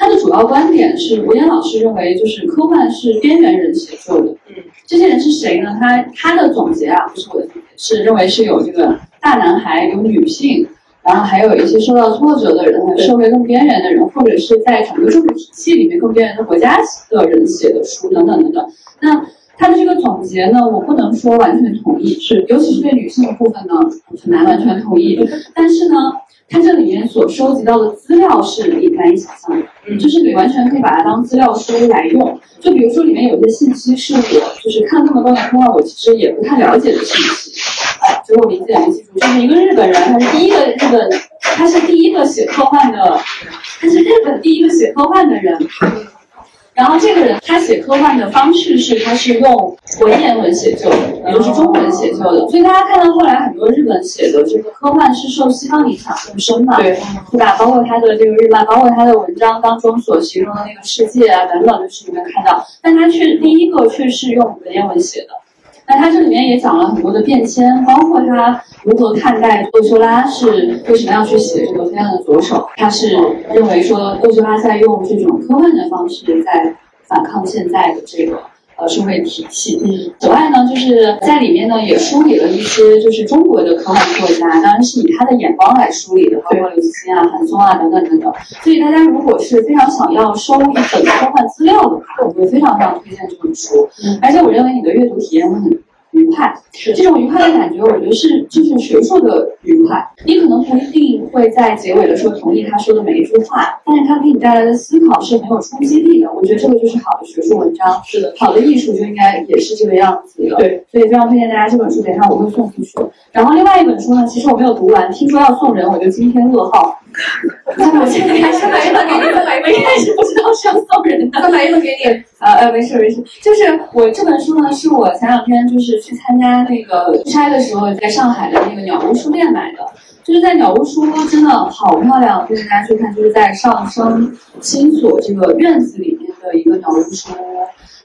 它的主要观点是，吴岩老师认为，就是科幻是边缘人写作的。嗯，这些人是谁呢？他他的总结啊，不是我的总结，是认为是有这个大男孩，有女性，然后还有一些受到挫折的人，还有社会更边缘的人，或者是在整个政治体系里面更边缘的国家的人写的书等等等等。那他的这个总结呢，我不能说完全同意，是尤其是对女性的部分呢，很难完全同意。但是呢，他这里面所收集到的资料是你难以想象的。就是你完全可以把它当资料书来用。就比如说里面有些信息是我就是看这么多年科幻，我其实也不太了解的信息。哎，结果我理解没记住，就是一个日本人，他是第一个日本，他是第一个写科幻的，他是日本第一个写科幻的人。然后这个人他写科幻的方式是，他是用文言文写就的，也就是中文写就的。所以大家看到后来很多日本写的这个科幻是受西方影响更深嘛，对，对吧？包括他的这个日漫，包括他的文章当中所形容的那个世界啊等等，就是你们看到，但他却第一个却是用文言文写的。那他这里面也讲了很多的变迁，包括他如何看待窦修拉是为什么要去写这个《黑暗的左手》，他是认为说窦修拉在用这种科幻的方式在反抗现在的这个呃社会体系。嗯，此外呢，就是在里面呢也梳理了一些就是中国的科幻作家，当然是以他的眼光来梳理的，包括刘慈欣啊、韩松啊等等等等。所以大家如果是非常想要收一本科幻资料的话，我会非常非常推荐这本书。嗯而且我认为你的阅读体验会很愉快，是这种愉快的感觉，我觉得是就是学术的愉快。你可能不一定会在结尾的时候同意他说的每一句话，但是他给你带来的思考是很有冲击力的。我觉得这个就是好的学术文章，是的，好的艺术就应该也是这个样子的。对，所以非常推荐大家这本书，等一下我会送出去。然后另外一本书呢，其实我没有读完，听说要送人，我就今天噩耗。我现在还是买一本给你，再买一本，一开始不知道是要送人的，再买一本给你。呃呃，没事没事，就是我这本书呢，是我前两天就是去参加那个出差的时候，在上海的那个鸟屋书店买的。就是在鸟屋书屋真的好漂亮，推荐大家去看，就是在上升新所这个院子里面的一个鸟屋书屋。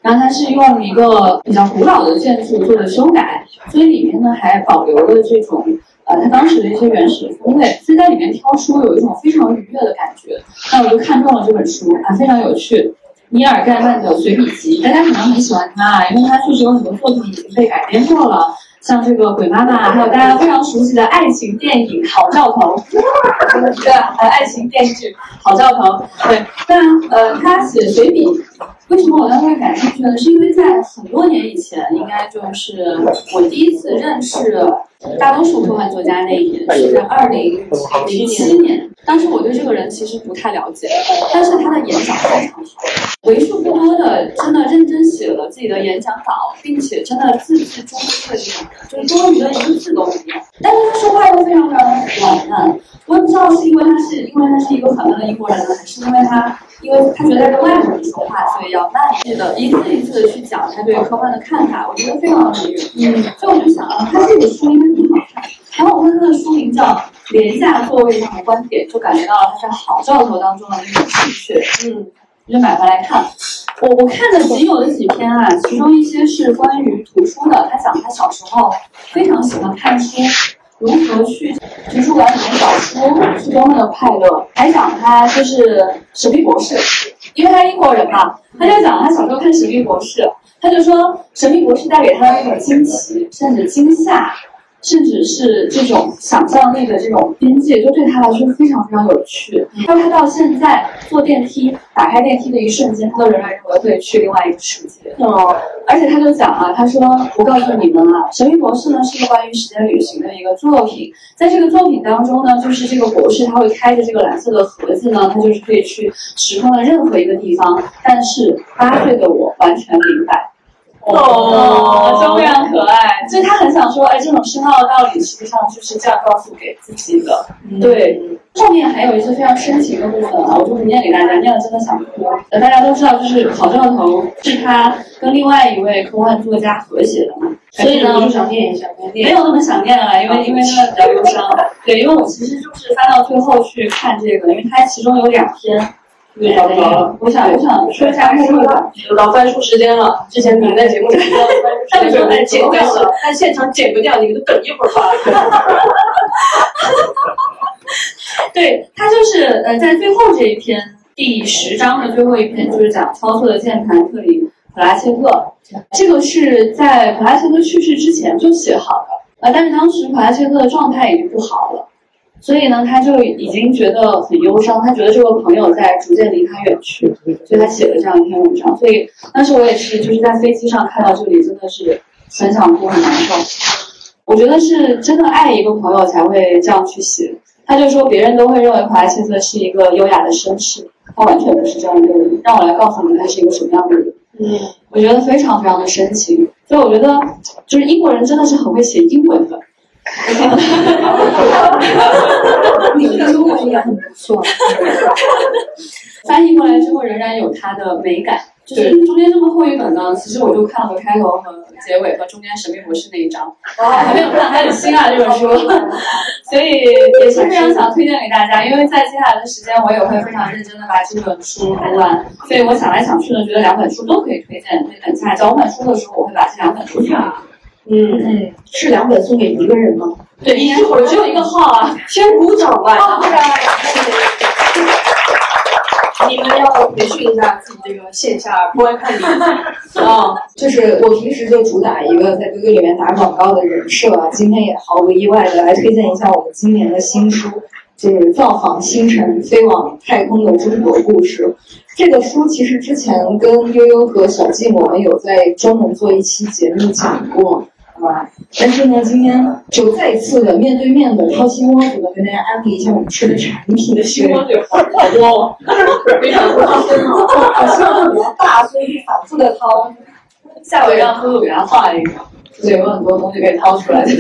然后它是用一个比较古老的建筑做的修改，所以里面呢还保留了这种呃它当时的一些原始的风味，所以在里面挑书有一种非常愉悦的感觉。那我就看中了这本书啊，非常有趣。尼尔盖曼的随笔集，大家可能很喜欢他啊，因为他确实有很多作品已经被改编过了，像这个《鬼妈妈》，还有大家非常熟悉的爱情电影《好兆头》，<laughs> 对吧？还有爱情电视剧《好兆头》。对，那呃，他写随笔，为什么我当时感兴趣呢？是因为在很多年以前，应该就是我第一次认识大多数科幻作家那一年，是在二零零七年。当时我对这个人其实不太了解，但是他的演讲非常好，为数不多的真的认真写了自己的演讲稿，并且真的字字珠玑的这种，就是多余的一个字都没有。但是他说话又非常非常的软烂，我也不知道是因为他是因为他是一个很慢的英国人呢，还是因为他因为他觉得在跟外国人说话，所以要慢一些的，一次一次的去讲他对科幻的看法，我觉得非常的愉悦。嗯，所以我就想啊，他这个书应该挺好看。然后我看他的书名叫《廉价座位上的观点》，就感觉到了他是好兆头当中的那种气血。嗯，我就买回来看。我我看的仅有的几篇啊，其中一些是关于图书的，他讲他小时候非常喜欢看书，如何去图书馆里面找书是多么的快乐。还讲他就是《神秘博士》，因为他英国人嘛，他就讲他小时候看《神秘博士》，他就说《神秘博士》带给他的那种惊奇，甚至惊吓。甚至是这种想象力的这种边界，就对他来说非常非常有趣。他说他到现在坐电梯，打开电梯的一瞬间，他都仍然认为会去另外一个世界。哦，而且他就讲啊，他说我告诉你们啊，《神秘博士》呢是一个关于时间旅行的一个作品，在这个作品当中呢，就是这个博士他会开着这个蓝色的盒子呢，他就是可以去时空的任何一个地方。但是八岁的我完全明白。哦，就非常可爱，所以他很想说，哎，这种深奥的道理，实际上就是这样告诉给自己的。对，后面还有一些非常深情的部分啊，我就不念给大家，念了真的想哭。呃，大家都知道，就是《好兆头》是他跟另外一位科幻作家合写的嘛，所以呢，我就想念一下，没有那么想念了，因为因为那个比较忧伤。对，因为我其实就是翻到最后去看这个，因为它其中有两篇。对，找不着了。我想，我想说一下目录吧。又到翻书时间了。之前你们在节目里提到的翻书时间，但剪掉了，但现场剪不掉，你们等一会儿吧。对他就是呃，在最后这一篇第十章的最后一篇，就是讲操作的键盘特里普拉切克。这个是在普拉切克去世之前就写好的，呃，但是当时普拉切克的状态已经不好了。所以呢，他就已经觉得很忧伤，他觉得这个朋友在逐渐离他远去，所以他写了这样一篇文章。所以当时我也是，就是在飞机上看到这里，真的是很想哭，很难受。我觉得是真的爱一个朋友才会这样去写。他就说，别人都会认为普拉切克是一个优雅的绅士，他完全不是这样一个人。让我来告诉你他是一个什么样的人。嗯，我觉得非常非常的深情。所以我觉得，就是英国人真的是很会写英文的。你们的中文也很不错。翻译过来之后，仍然有它的美感。就是中间这么厚一本呢，其实我就看了开头和结尾和中间神秘博士那一章，还没有看，还很新啊这本书，所以也是非常想推荐给大家。因为在接下来的时间，我也会非常认真的把这本书读完。所以我想来想去呢，觉得两本书都可以推荐。所以等下交换书的时候，我会把这两本书送给嗯嗯，是两本送给一个人吗？对，一会儿只有一个号啊，先鼓掌吧。哦你们要培训一下自己这个线下观看力。啊，<laughs> 就是我平时就主打一个在 QQ 里面打广告的人设啊，今天也毫不意外的来推荐一下我们今年的新书，就是《造访星辰，飞往太空的中国故事》。这个书其实之前跟悠悠和小静我们有在专门做一期节目讲过。啊，但是呢，今天就再次的面对面的掏心窝子的跟大家安利一下我们吃的产品的。心窝子好多了，非常多。我心窝比较大，所以反复的掏。下回让露露给他画一个，对，有很多东西被掏出来。对，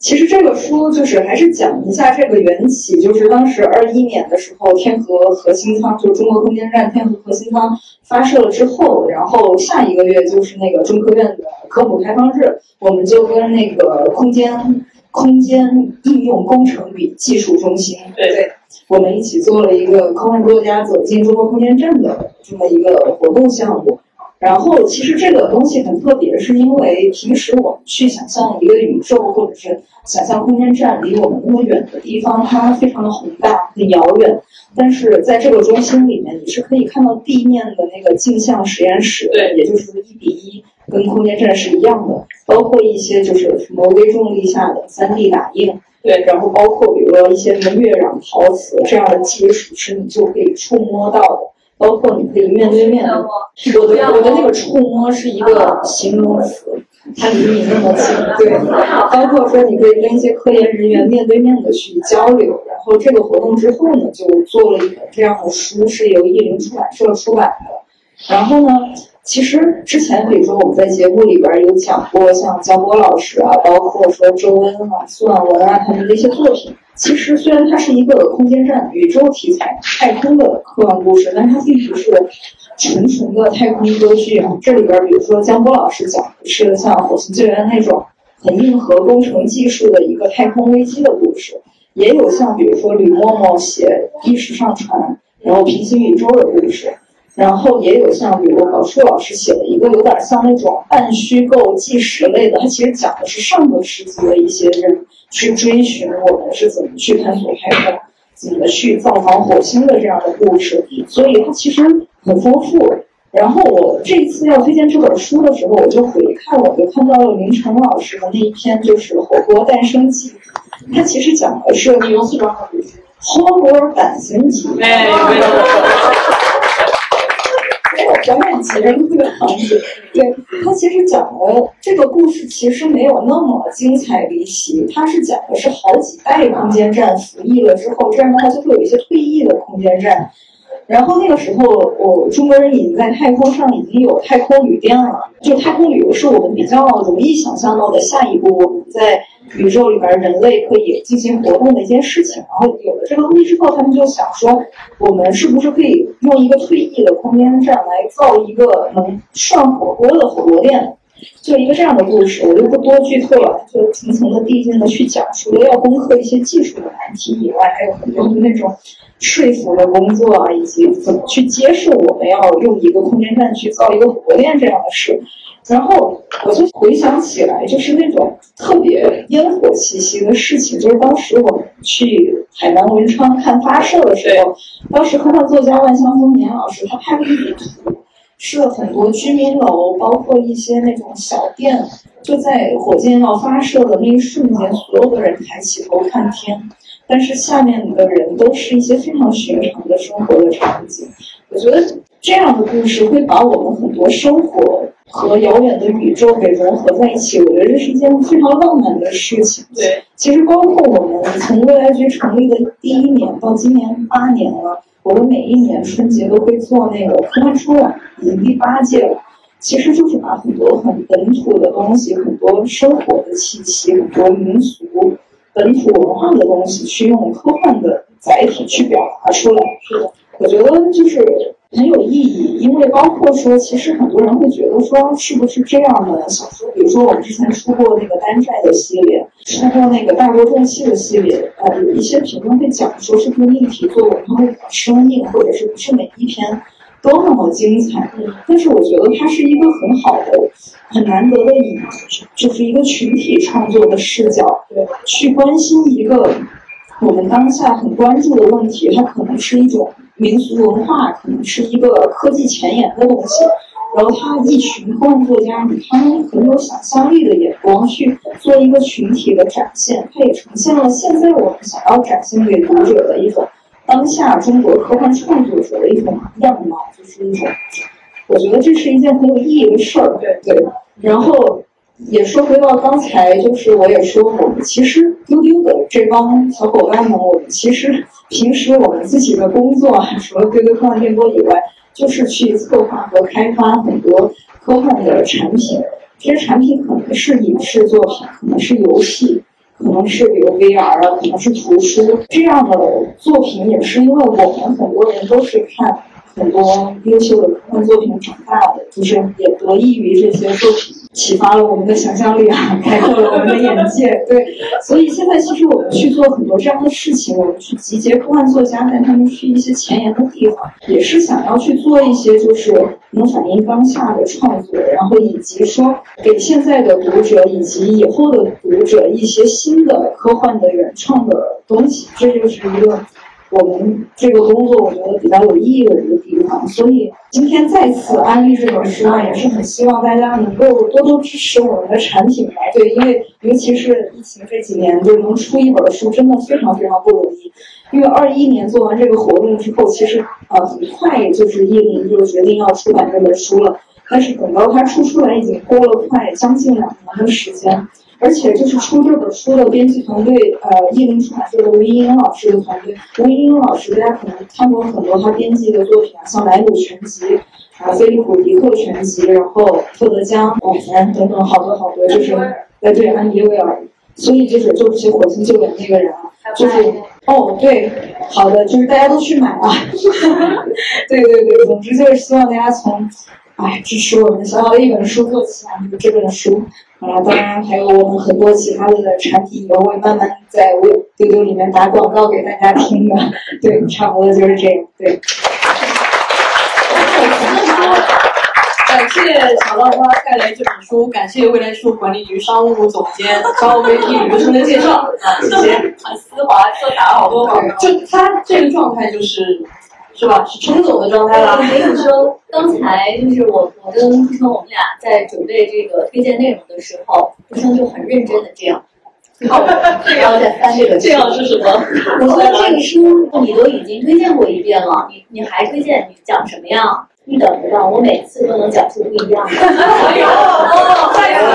其实这个书就是还是讲一下这个缘起，就是当时二一年的时候，天河核心舱就是中国空间站天河核心舱发射了之后，然后下一个月就是那个中科院的科普开放日，我们就跟那个空间空间应用工程与技术中心，对对，我们一起做了一个科幻作家走进中国空间站的这么一个活动项目。然后，其实这个东西很特别，是因为平时我们去想象一个宇宙，或者是想象空间站离我们那么远的地方，它非常的宏大、很遥远。但是在这个中心里面，你是可以看到地面的那个镜像实验室，对，也就是一比一，跟空间站是一样的。包括一些就是什么微重力下的 3D 打印，对，然后包括比如说一些什么月壤陶瓷这样的技术，是你就可以触摸到的。包括你可以面对面的，我的我的那个触摸是一个形容词，它离你那么近，对。包括说你可以跟一些科研人员面对面的去交流。然后这个活动之后呢，就做了一本这样的书，是由译林出版社出版的。然后呢，其实之前比如说我们在节目里边有讲过，像焦波老师啊，包括说周恩啊、苏婉文啊他们的一些作品。其实虽然它是一个空间站、宇宙题材、太空的科幻故事，但它并不是纯纯的太空歌剧啊。这里边，比如说江波老师讲的是像火星救援那种很硬核工程技术的一个太空危机的故事，也有像比如说吕默默写意识上传，然后平行宇宙的故事，然后也有像比如宝树老师写的一个有点像那种半虚构纪实类的，它其实讲的是上个世纪的一些人。去追寻我们是怎么去探索太空，怎么去造访火星的这样的故事，所以它其实很丰富。然后我这次要推荐这本书的时候，我就回看，我就看到了林晨老师的那一篇，就是《火锅诞生记》，它其实讲的是你用四川话火锅诞生记。哎，我表演节目这个场景，对他其实讲的这个故事其实没有那么精彩离奇，他是讲的是好几代空间站服役了之后，这样的话就会有一些退役的空间站。然后那个时候，我中国人已经在太空上已经有太空旅店了，就太空旅游是我们比较容易想象到的下一步我们在宇宙里边人类可以进行活动的一件事情。然后有了这个东西之后，他们就想说，我们是不是可以用一个退役的空间站来造一个能涮火锅的火锅店？就一个这样的故事，我就不多剧透了，就层层的递进的去讲，除了要攻克一些技术的难题以外，还有很多的那种说服的工作啊，以及怎么去接受我们要用一个空间站去造一个火锅店这样的事。然后我就回想起来，就是那种特别烟火气息的事情，就是当时我们去海南文昌看发射的时候，当时科幻作家万象丰年老师他拍了一幅图。是很多居民楼，包括一些那种小店，就在火箭要发射的那一瞬间，所有的人抬起头看天，但是下面的人都是一些非常寻常的生活的场景。我觉得这样的故事会把我们很多生活和遥远的宇宙给融合在一起。我觉得这是一件非常浪漫的事情。对，其实包括我们从未来局成立的第一年到今年八年了，我们每一年春节都会做那个科幻春晚，已经第八届了。其实就是把很多很本土的东西、很多生活的气息、很多民俗、本土文化的东西，去用科幻的载体去表达出来。是的，我觉得就是很有意义，因为包括说，其实很多人会觉得说，是不是这样的小说，比如说我们之前出过那个丹寨的系列，出过那个大国重器的系列，呃，有一些评论会讲说，是不是命题作文它会比较生硬，或者是不是每一篇都那么精彩？但是我觉得它是一个很好的、很难得的以，就是一个群体创作的视角，对，去关心一个我们当下很关注的问题，它可能是一种民俗文化，可能是一个科技前沿的东西。然后他一群科幻作家以他们很有想象力的眼光去做一个群体的展现，它也呈现了现在我们想要展现给读者的一种当下中国科幻创作者的一种样貌，就是一种，我觉得这是一件很有意义的事儿。对对，然后也说回到刚才，就是我也说，我们其实丢丢的这帮小伙伴们，我们其实平时我们自己的工作，<laughs> 除了丢丢科幻电波以外，就是去策划和开发很多科幻的产品。这些产品可能是影视作品，可能是游戏，可能是比如 VR 啊，可能是图书这样的作品，也是因为我们很多人都是看很多优秀的科幻作品长大的，就是也得益于这些作品启发了我们的想象力啊，开阔了我们的眼界。对，所以现在其实我们去做很多这样的事情，我们去集结科幻作家，带他们去一些前沿的地方，也是想要去做一些就是能反映当下的创作，然后以及说给现在的读者以及以后的读者一些新的科幻的原创的东西，这就是一个。我们这个工作我觉得比较有意义的一个地方，所以今天再次安利这本书啊，也是很希望大家能够多多支持我们的产品吧。对，因为尤其是疫情这几年，就能出一本书真的非常非常不容易。因为二一年做完这个活动之后，其实呃很快就是叶林就决定要出版这本书了，但是等到它出出来，已经过了快将近两年的时间。而且就是出这本书的编辑团队，呃，译林出版社的吴一英老师的团队。吴一英老师，大家可能看过很多他编辑的作品啊，像《莱姆全集》啊，《菲利普·迪克全集》，然后《特德·江》《往年》等等，好多好多，就是呃，对，安迪·威尔。所以就是就是写《火星救援》那个人啊，就是哦，对，好的，就是大家都去买啊。对对对，总之就是希望大家从，哎，支持我们小小的一本书做起啊，就是这本书。啊，当然还有我们很多其他的产品，也会慢慢在我丢丢里面打广告给大家听的。对，差不多就是这样。对。感谢小浪花带来这本书，感谢未来数管理局商务总监张维替女士的介绍啊，<laughs> 谢谢。很丝滑，就打了好多广告。就他这个状态就是，是吧？是冲走的状态了我。跟你说，刚才就是我，我跟顾生我们俩在准备这个推荐内容的时候，顾生就很认真的这样然后再翻这个。这样是什么？我说这个书你都已经推荐过一遍了，你你还推荐？你讲什么呀？你等着吧，我每次都能讲出不一样的。哎呦，哦，太有了！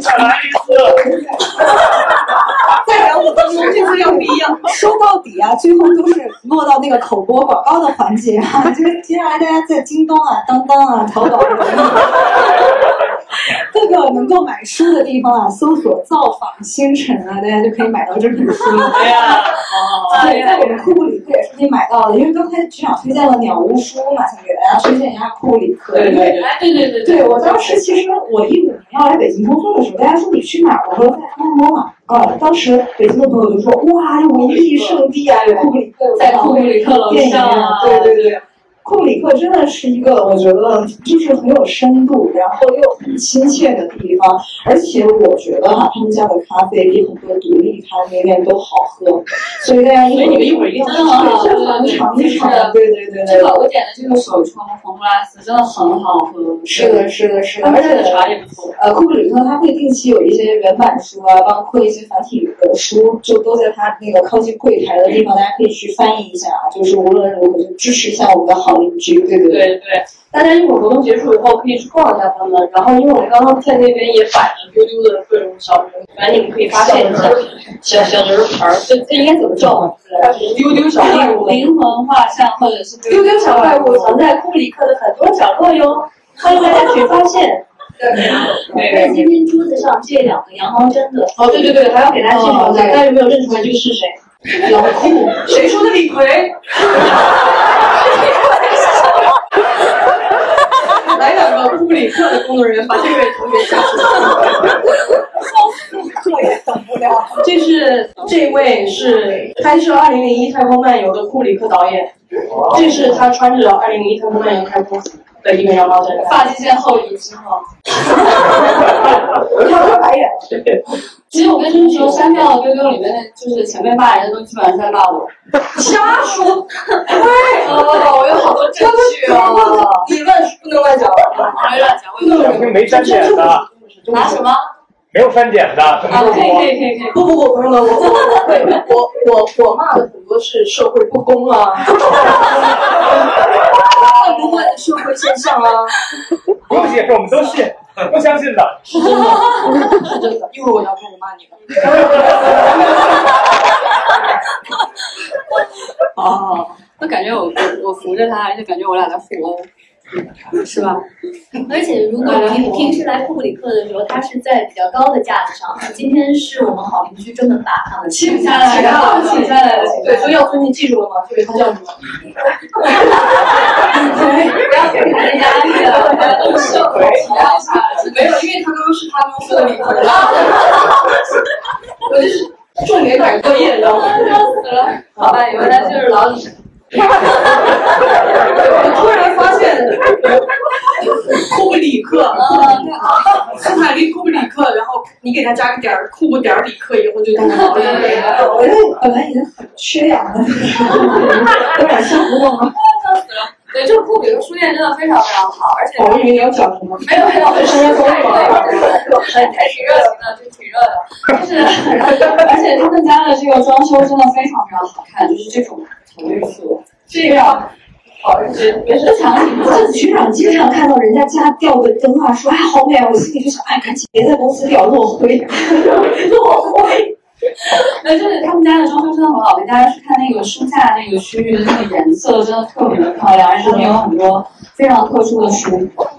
再聊五分钟，这次又不一样。说到底啊，最后都是落到那个口播广告的环节啊，就是接下来大家在京东啊、当当啊、淘宝各个能够买书的地方啊，搜索“造访星辰”啊，大家就可以买到这本书。<laughs> <laughs> 对，在我们库布里克也是可以买到的，因为刚才局长推荐了鸟屋书嘛，想给大家推荐一下库布里克。对对对，哎，对对对对我当时其实我一五年要来北京工作的时候，大家说你去哪儿？我说在安摩嘛。啊，当时北京的朋友就说哇，这文艺圣地啊，库布里克在库布里克楼上，对对对。库布里克真的是一个我觉得就是很有深度，然后又很亲切的地方，而且我觉得哈，他们家的咖啡比很多独立咖啡店都好喝，所以大家所以你们一会儿一定要真的很好这很尝一尝，对对对这个对，我点的这个手冲红布拉斯真的很好喝。是的，是的，是的，而且茶也不错。呃，库布里克他会定期有一些原版书啊，包括一些繁体的书，就都在他那个靠近柜台的地方，大家可以去翻译一下啊。就是无论如何，就支持一下我们的好邻居，对对？对对，大家一会儿活动结束以后可以去逛一下他们，然后因为我们刚刚在那边也摆了丢丢的各种小人，反正你们可以发现一下小小人牌儿，这这应该怎么叫啊？丢丢小怪物，灵魂画像或者是丢丢小怪物藏在库里克的很多角落哟，欢迎大家去发现。对。在今天桌子上这两个羊毛毡的，哦，对对对，还要给大家介绍一下，大家有没有认出来这个是谁？<laughs> 老库，谁说的李逵？库里克的工作人员把这位同学吓死。我也等不了。这是这位是拍摄《二零零一太空漫游》的库里克导演，这是他穿着《二零零一太空漫游》开工服的一个羊毛毡。发际线后移之后。他翻白眼。其实我跟你们说，删掉 <laughs> 丢丢里面的就是前面骂人的都基本上在骂我。瞎说！哦，我有好多证据哦。你乱不能乱讲。不能乱讲，我有肯定没删减的，拿什么？没有删减的，可以可说。以可以可以。不不不，朋友们，我我我我我骂的很多是社会不公啊，<laughs> 不会的社会现象啊，不用解释，我们都信，都相信的。是真的，是真的。一会儿我要开始骂你了。<laughs> 哦，那感觉我我我扶着他，就感觉我俩在互殴，<laughs> 是吧？而且如果平平时来库布里克的时候，他是在比较高的架子上，今天是我们好邻居专门把他们请下来的，请下来的，对，所以要尊敬记住了吗，这位他叫什么？<laughs> 不要给他的压力了，大家都是社会体谅一下。没有，因为他刚刚是他公司的李逵，<laughs> 我就是重点改作业，你知道吗？笑死了！好吧，原来就是老李。我突然发现，库布里克，斯坦利库布里克，然后你给他加个点儿，库布点儿里克，以后就大家好了。本来已经很缺氧了，有点吓不动了。对，这个库比的书店真的非常非常好，而且我以为你要讲什么，没有没有，这深渊风暴啊。还还挺热情的，就挺热的。就是，而且他们家的这个装修真的非常非常好看，就是这种红绿色，这样好，别别是场景，这局长经常看到人家家吊个灯啊，说哎好美啊，我心里就想哎赶紧别在公司吊落灰，落灰。<laughs> 那 <laughs> 就是他们家的装修真的很好，给大家去看那个书架那个区域的那个颜色真的特别的漂亮，而且里面有很多非常特殊的书。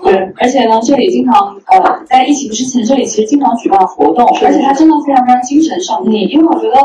对，而且呢，这里经常呃，在疫情之前，这里其实经常举办活动，而且它真的非常非常精神上腻，因为我觉得。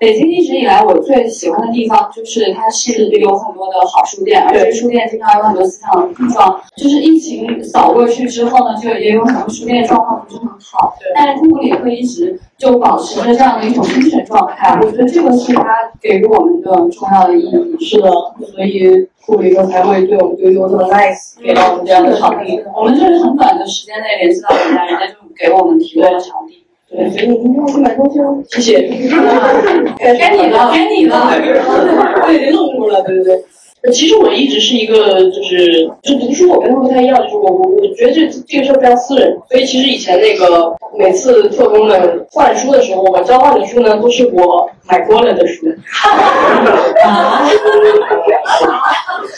北京一直以来，我最喜欢的地方就是它是有很多的好书店，而且书店经常有很多思想碰撞。就是疫情扫过去之后呢，就也有很多书店状况不是很好，但是库布里克一直就保持着这样的一种精神状态，我觉得这个是他给予我们的重要的意义。是的，所以库布里克才会对我们丢丢这么 nice，给到我们这样的场地。我们就是很短的时间内联系到人家，人家就给我们提供了场地。对，所以你明天我去买东西哦，谢谢。<laughs> 该你了，该你了。<laughs> 对，给弄住了，对对对。其实我一直是一个，就是就读书，我跟他们不太一样，就是我我我觉得这这个事儿非常私人，所以其实以前那个每次特工们换书的时候，我交换的书呢都是我买过了的书。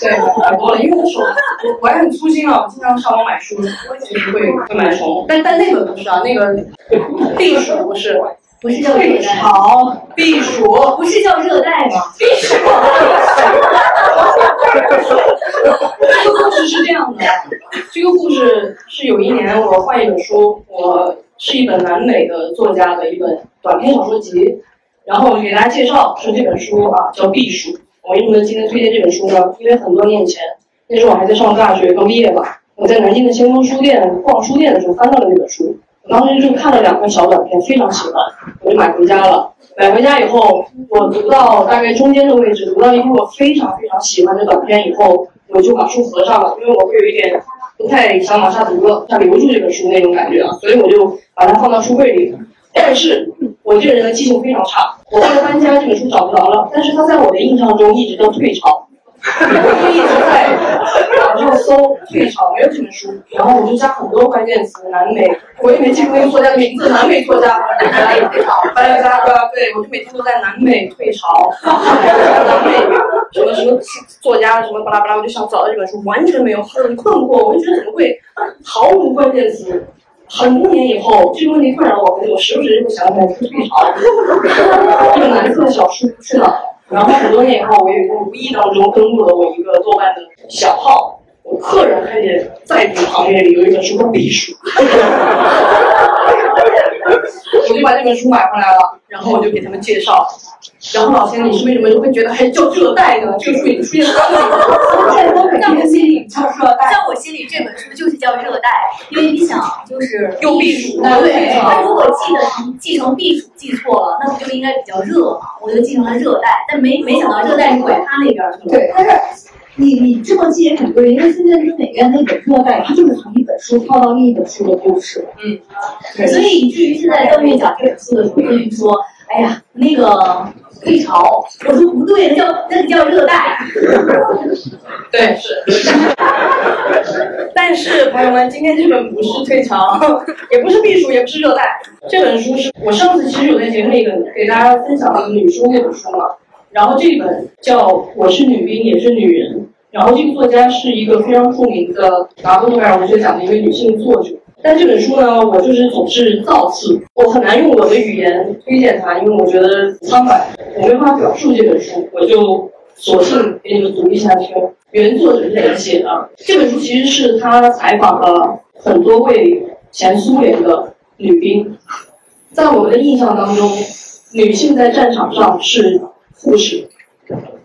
对，买过了，因为我手我我还很粗心啊，我经常上网买书，就是会会买虫，但但那个不是啊，那个避暑不是。不是叫热带，好，避暑不是叫热带吗？避暑。这个故事是这样的，这个故事是有一年我换一本书，我是一本南美的作家的一本短篇小说集，然后我给大家介绍说这本书啊叫《避暑》。我为什么今天推荐这本书呢？因为很多年前，那时候我还在上大学，刚毕业吧，我在南京的先锋书店逛书店的时候翻到了这本书。我当时就看了两篇小短片，非常喜欢，我就买回家了。买回家以后，我读到大概中间的位置，读到一篇我非常非常喜欢的短片以后，我就把书合上了，因为我会有一点不太想往下读了，想留住这本书那种感觉啊，所以我就把它放到书柜里。但是我这个人的记性非常差，我为了搬家，这本书找不着了，但是它在我的印象中一直叫退潮。我就一直在网上搜退潮，没有这本书，然后我就加很多关键词，南美，我也没记住那个作家的名字，南美作家，南美退潮，巴拉巴拉巴拉，对我就每天都在南美退潮，南美什么什么作家什么巴拉巴拉，我就想找到这本书，完全没有，很困惑，我就觉得怎么会毫无关键词。很多年以后，这个问题困扰我很久，我时不时就会想起来退潮，这个蓝色的小书去哪了？然后很多年以后，我有一个无意当中登录了我一个豆瓣的小号，我赫然看见在读行业里有一本书叫《避暑》，<laughs> 我就把这本书买回来了，然后我就给他们介绍。然后老先生，你是为什么就会觉得还叫 <laughs> 热带呢？这个书已经出现在我心里叫热带，在我心里这本书就是叫热带，因为你想就是又避暑，对。他如果记得记成避暑记错了，那不就应该比较热嘛？我就记成了热带，但没没想到热带是拐他那边去了。对，但是你你这么记也很对，因为现在之美院那本热带，它就是从一本书套到另一本书的故事。嗯，所以以至于现在邓月讲这本书的时候，邓说：“哎呀，那个。”退潮，我说不对，那叫那个叫热带。对，是。<laughs> 但是朋友们，今天这本不是退潮，也不是避暑，也不是热带。这本书是我上次其实有在节目里给大家分享了女书那本书嘛。然后这本叫《我是女兵也是女人》，然后这个作家是一个非常著名的拿诺贝尔文学奖的一位女性作者。但这本书呢，我就是总是造次，我很难用我的语言推荐它，因为我觉得苍白，我没法表述这本书，我就索性给你们读一下这个原作者是怎么写的。这本书其实是他采访了很多位前苏联的女兵，在我们的印象当中，女性在战场上是护士，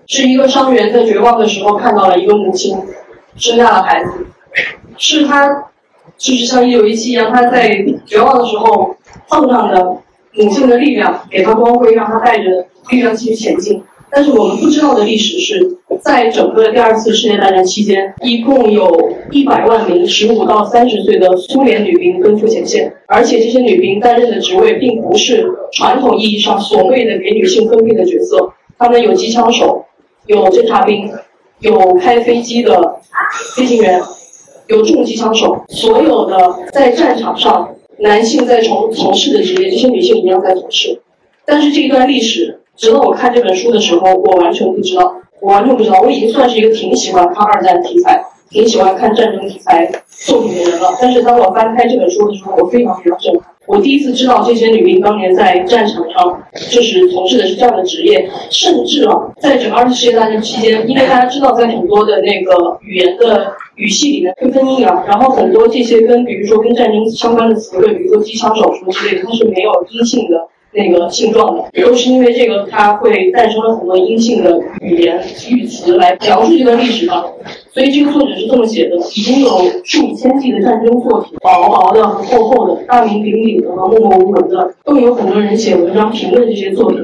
是一个伤员在绝望的时候看到了一个母亲生下了孩子，是他。就是像《一九一七》一样，他在绝望的时候碰上的母性的力量，给他光辉，让他带着力量继续前进。但是我们不知道的历史是，在整个第二次世界大战期间，一共有一百万名十五到三十岁的苏联女兵奔赴前线，而且这些女兵担任的职位并不是传统意义上所谓的给女性分配的角色，她们有机枪手，有侦察兵，有开飞机的飞行员。有重机枪手，所有的在战场上男性在从从事的职业，这些女性一样在从事。但是这一段历史，直到我看这本书的时候，我完全不知道，我完全不知道。我已经算是一个挺喜欢看二战题材、挺喜欢看战争题材作品的人了。但是当我翻开这本书的时候，我非常非常震撼。我第一次知道这些女兵当年在战场上就是从事的是这样的职业，甚至啊，在整个二次世界大战期间，因为大家知道，在很多的那个语言的语系里面会分阴阳，然后很多这些跟比如说跟战争相关的词汇，比如说机枪手什么之类的，它是没有音性的。那个性状的，都是因为这个它会诞生了很多阴性的语言语词来描述这段历史吧。所以这个作者是这么写的：已经有数以千计的战争作品，薄薄的厚厚的，大名鼎鼎的和默默无闻的，都有很多人写文章评论这些作品。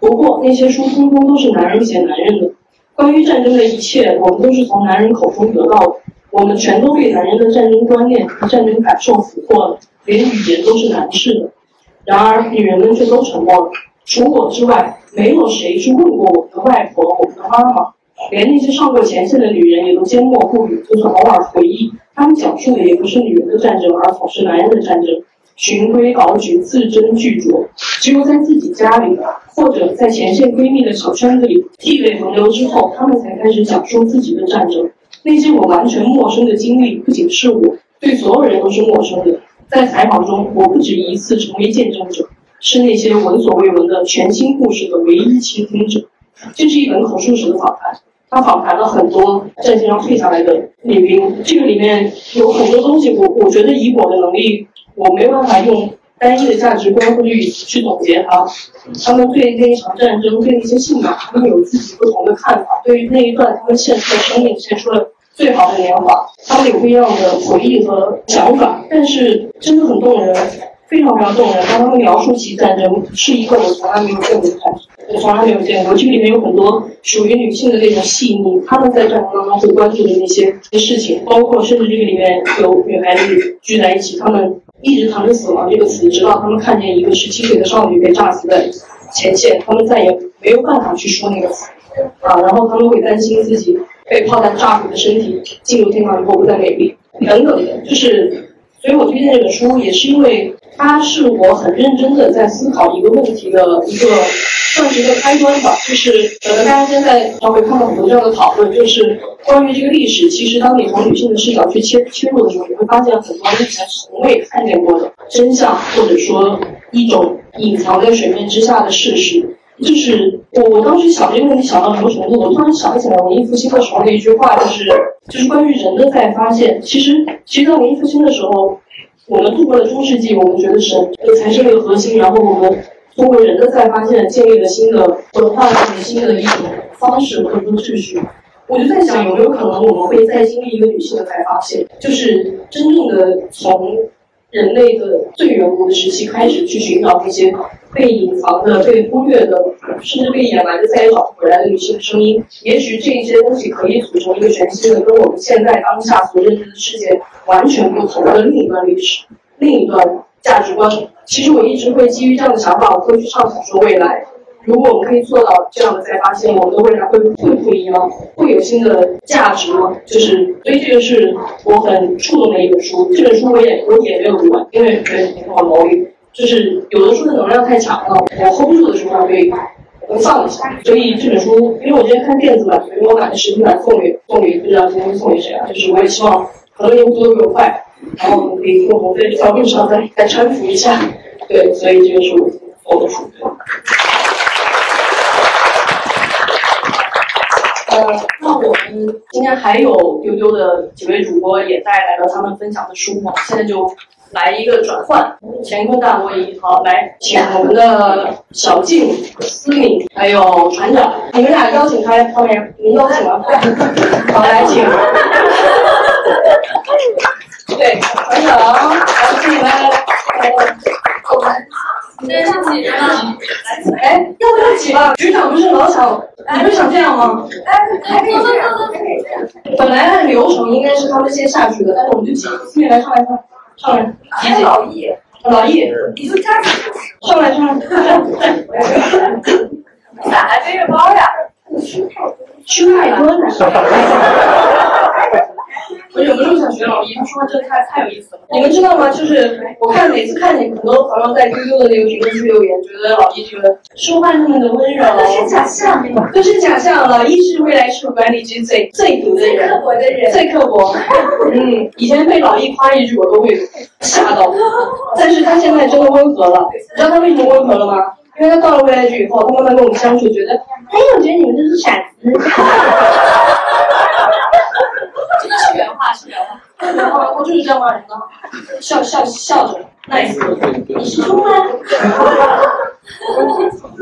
不过那些书通通都是男人写男人的，关于战争的一切，我们都是从男人口中得到的，我们全都被男人的战争观念和战争感受俘获了，连语言都是男士的。然而女人们却都沉默了，除我之外，没有谁去问过我的外婆、我的妈妈。连那些上过前线的女人也都缄默不语，就是偶尔回忆，他们讲述的也不是女人的战争，而总是男人的战争，循规蹈矩，字斟句酌。只有在自己家里，或者在前线闺蜜的小圈子里，涕泪横流之后，他们才开始讲述自己的战争。那些我完全陌生的经历，不仅是我，对所有人都是陌生的。在采访中，我不止一次成为见证者，是那些闻所未闻的全新故事的唯一倾听者。这是一本口述史的访谈。他访谈了很多战线上退下来的女兵，这个里面有很多东西，我我觉得以我的能力，我没办法用单一的价值观或者语词去总结它。他们对那一场战争，对那些信仰，他们有自己不同的看法。对于那一段他们献出了生命，献出了最好的年华，他们有不一样的回忆和想法。但是真的很动人。非常非常动人。当他们描述起战争，是一个我从来没有见过的战争，我从来没有见过。这里面有很多属于女性的那种细腻，她们在战争当中会关注的那些事情，包括甚至这个里面有女孩子聚在一起，她们一直谈着死亡这个词，直到他们看见一个十七岁的少女被炸死在前线，他们再也没有办法去说那个词啊，然后他们会担心自己被炮弹炸毁的身体进入天堂以后不再美丽等等的，就是。所以我推荐这本书，也是因为它是我很认真的在思考一个问题的一个，算是一个开端吧。就是可能大家现在稍微看到很多这样的讨论，就是关于这个历史，其实当你从女性的视角去切切入的时候，你会发现很多以前从未看见过的真相，或者说一种隐藏在水面之下的事实。就是我我当时想这个问题想到什么程度，我突然想起来文艺复兴的时候的一句话，就是就是关于人的再发现。其实其实在文艺复兴的时候，我们度过了中世纪，我们觉得神才是那个核心，然后我们通过人的再发现，建立了新的文化上面新的一种方式或者说秩序。我就在想，有没有可能我们会再经历一个女性的再发现，就是真正的从人类的最远古的时期开始去寻找那些被隐藏的、被忽略的，甚至被掩埋的、再也找不回来的女性的声音。也许这一些东西可以组成一个全新的，跟我们现在当下所认知的世界完全不同的另一段历史、另一段价值观。其实我一直会基于这样的想法，我会去畅想说未来。如果我们可以做到这样的再发现，我们的未来会会不一样，会有新的价值吗？就是，所以这个是我很触动的一本书。这本书我也我也没有读完，因为觉得挺好毛病，就是有的书的能量太强了，我 hold 不住的时候会我放一下。所以这本书，因为我今天看电子版，所以我买的实体版送给送给不知道今天会送给谁啊？就是我也希望很多用户都比我快，然后我们可以共同在这条路上再再搀扶一下。对，所以这个是我我的书。呃，今天还有丢丢的几位主播也带来了他们分享的书嘛，现在就来一个转换，乾坤大挪移。好，来，请我们的小静、思敏还有船长，你们俩邀请他后面，你们邀请了。好，来，请。<laughs> 对，船长，来，请你来来来，我们。这是几人啊？哎，要不要挤吧？局长不是老想，你不是想这样吗？哎，还可以这样，还可以这样。本来按流程应该是他们先下去的，但是我们就挤，思敏来上来上上来。老易，老易，你就加上来上来，<laughs> 咋还背着包呀？吃太多了。我有的时候想学老易，他说话真的太太有意思了。你们知道吗？就是我看每次看见很多朋友在 QQ 的那个评论区留言，觉得老易觉得说话那么的温柔，都是假象，对？都是假象。老易是未来事务管理局最最毒的人，最刻薄的人，最刻薄。嗯，以前被老易夸一句，我都会吓到。但是他现在真的温和了，你知道他为什么温和了吗？因为他到了未来局以后，他慢慢跟我们相处，觉得，哎，我觉得你们都是傻子。这是原话，是原话。然后他就是这样骂人的，笑笑笑着，nice。你是中吗？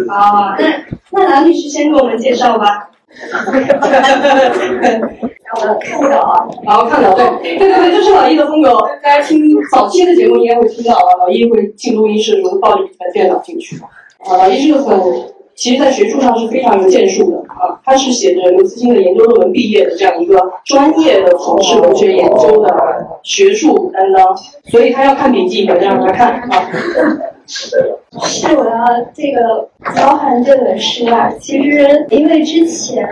啊，那那男律师先给我们介绍吧。让我看到啊，然后看到，对对对对，就是老易的风格。大家听早期的节目应该会听到了，老易会进录音室的时候抱着一台电脑进去。啊，老易这个很，其实在学术上是非常有建树的啊。他是写着刘慈欣的研究论文毕业的这样一个专业的从事文学研究的学术担当，所以他要看笔记，我就让他看啊。是我要这个包含这本书啊。其实因为之前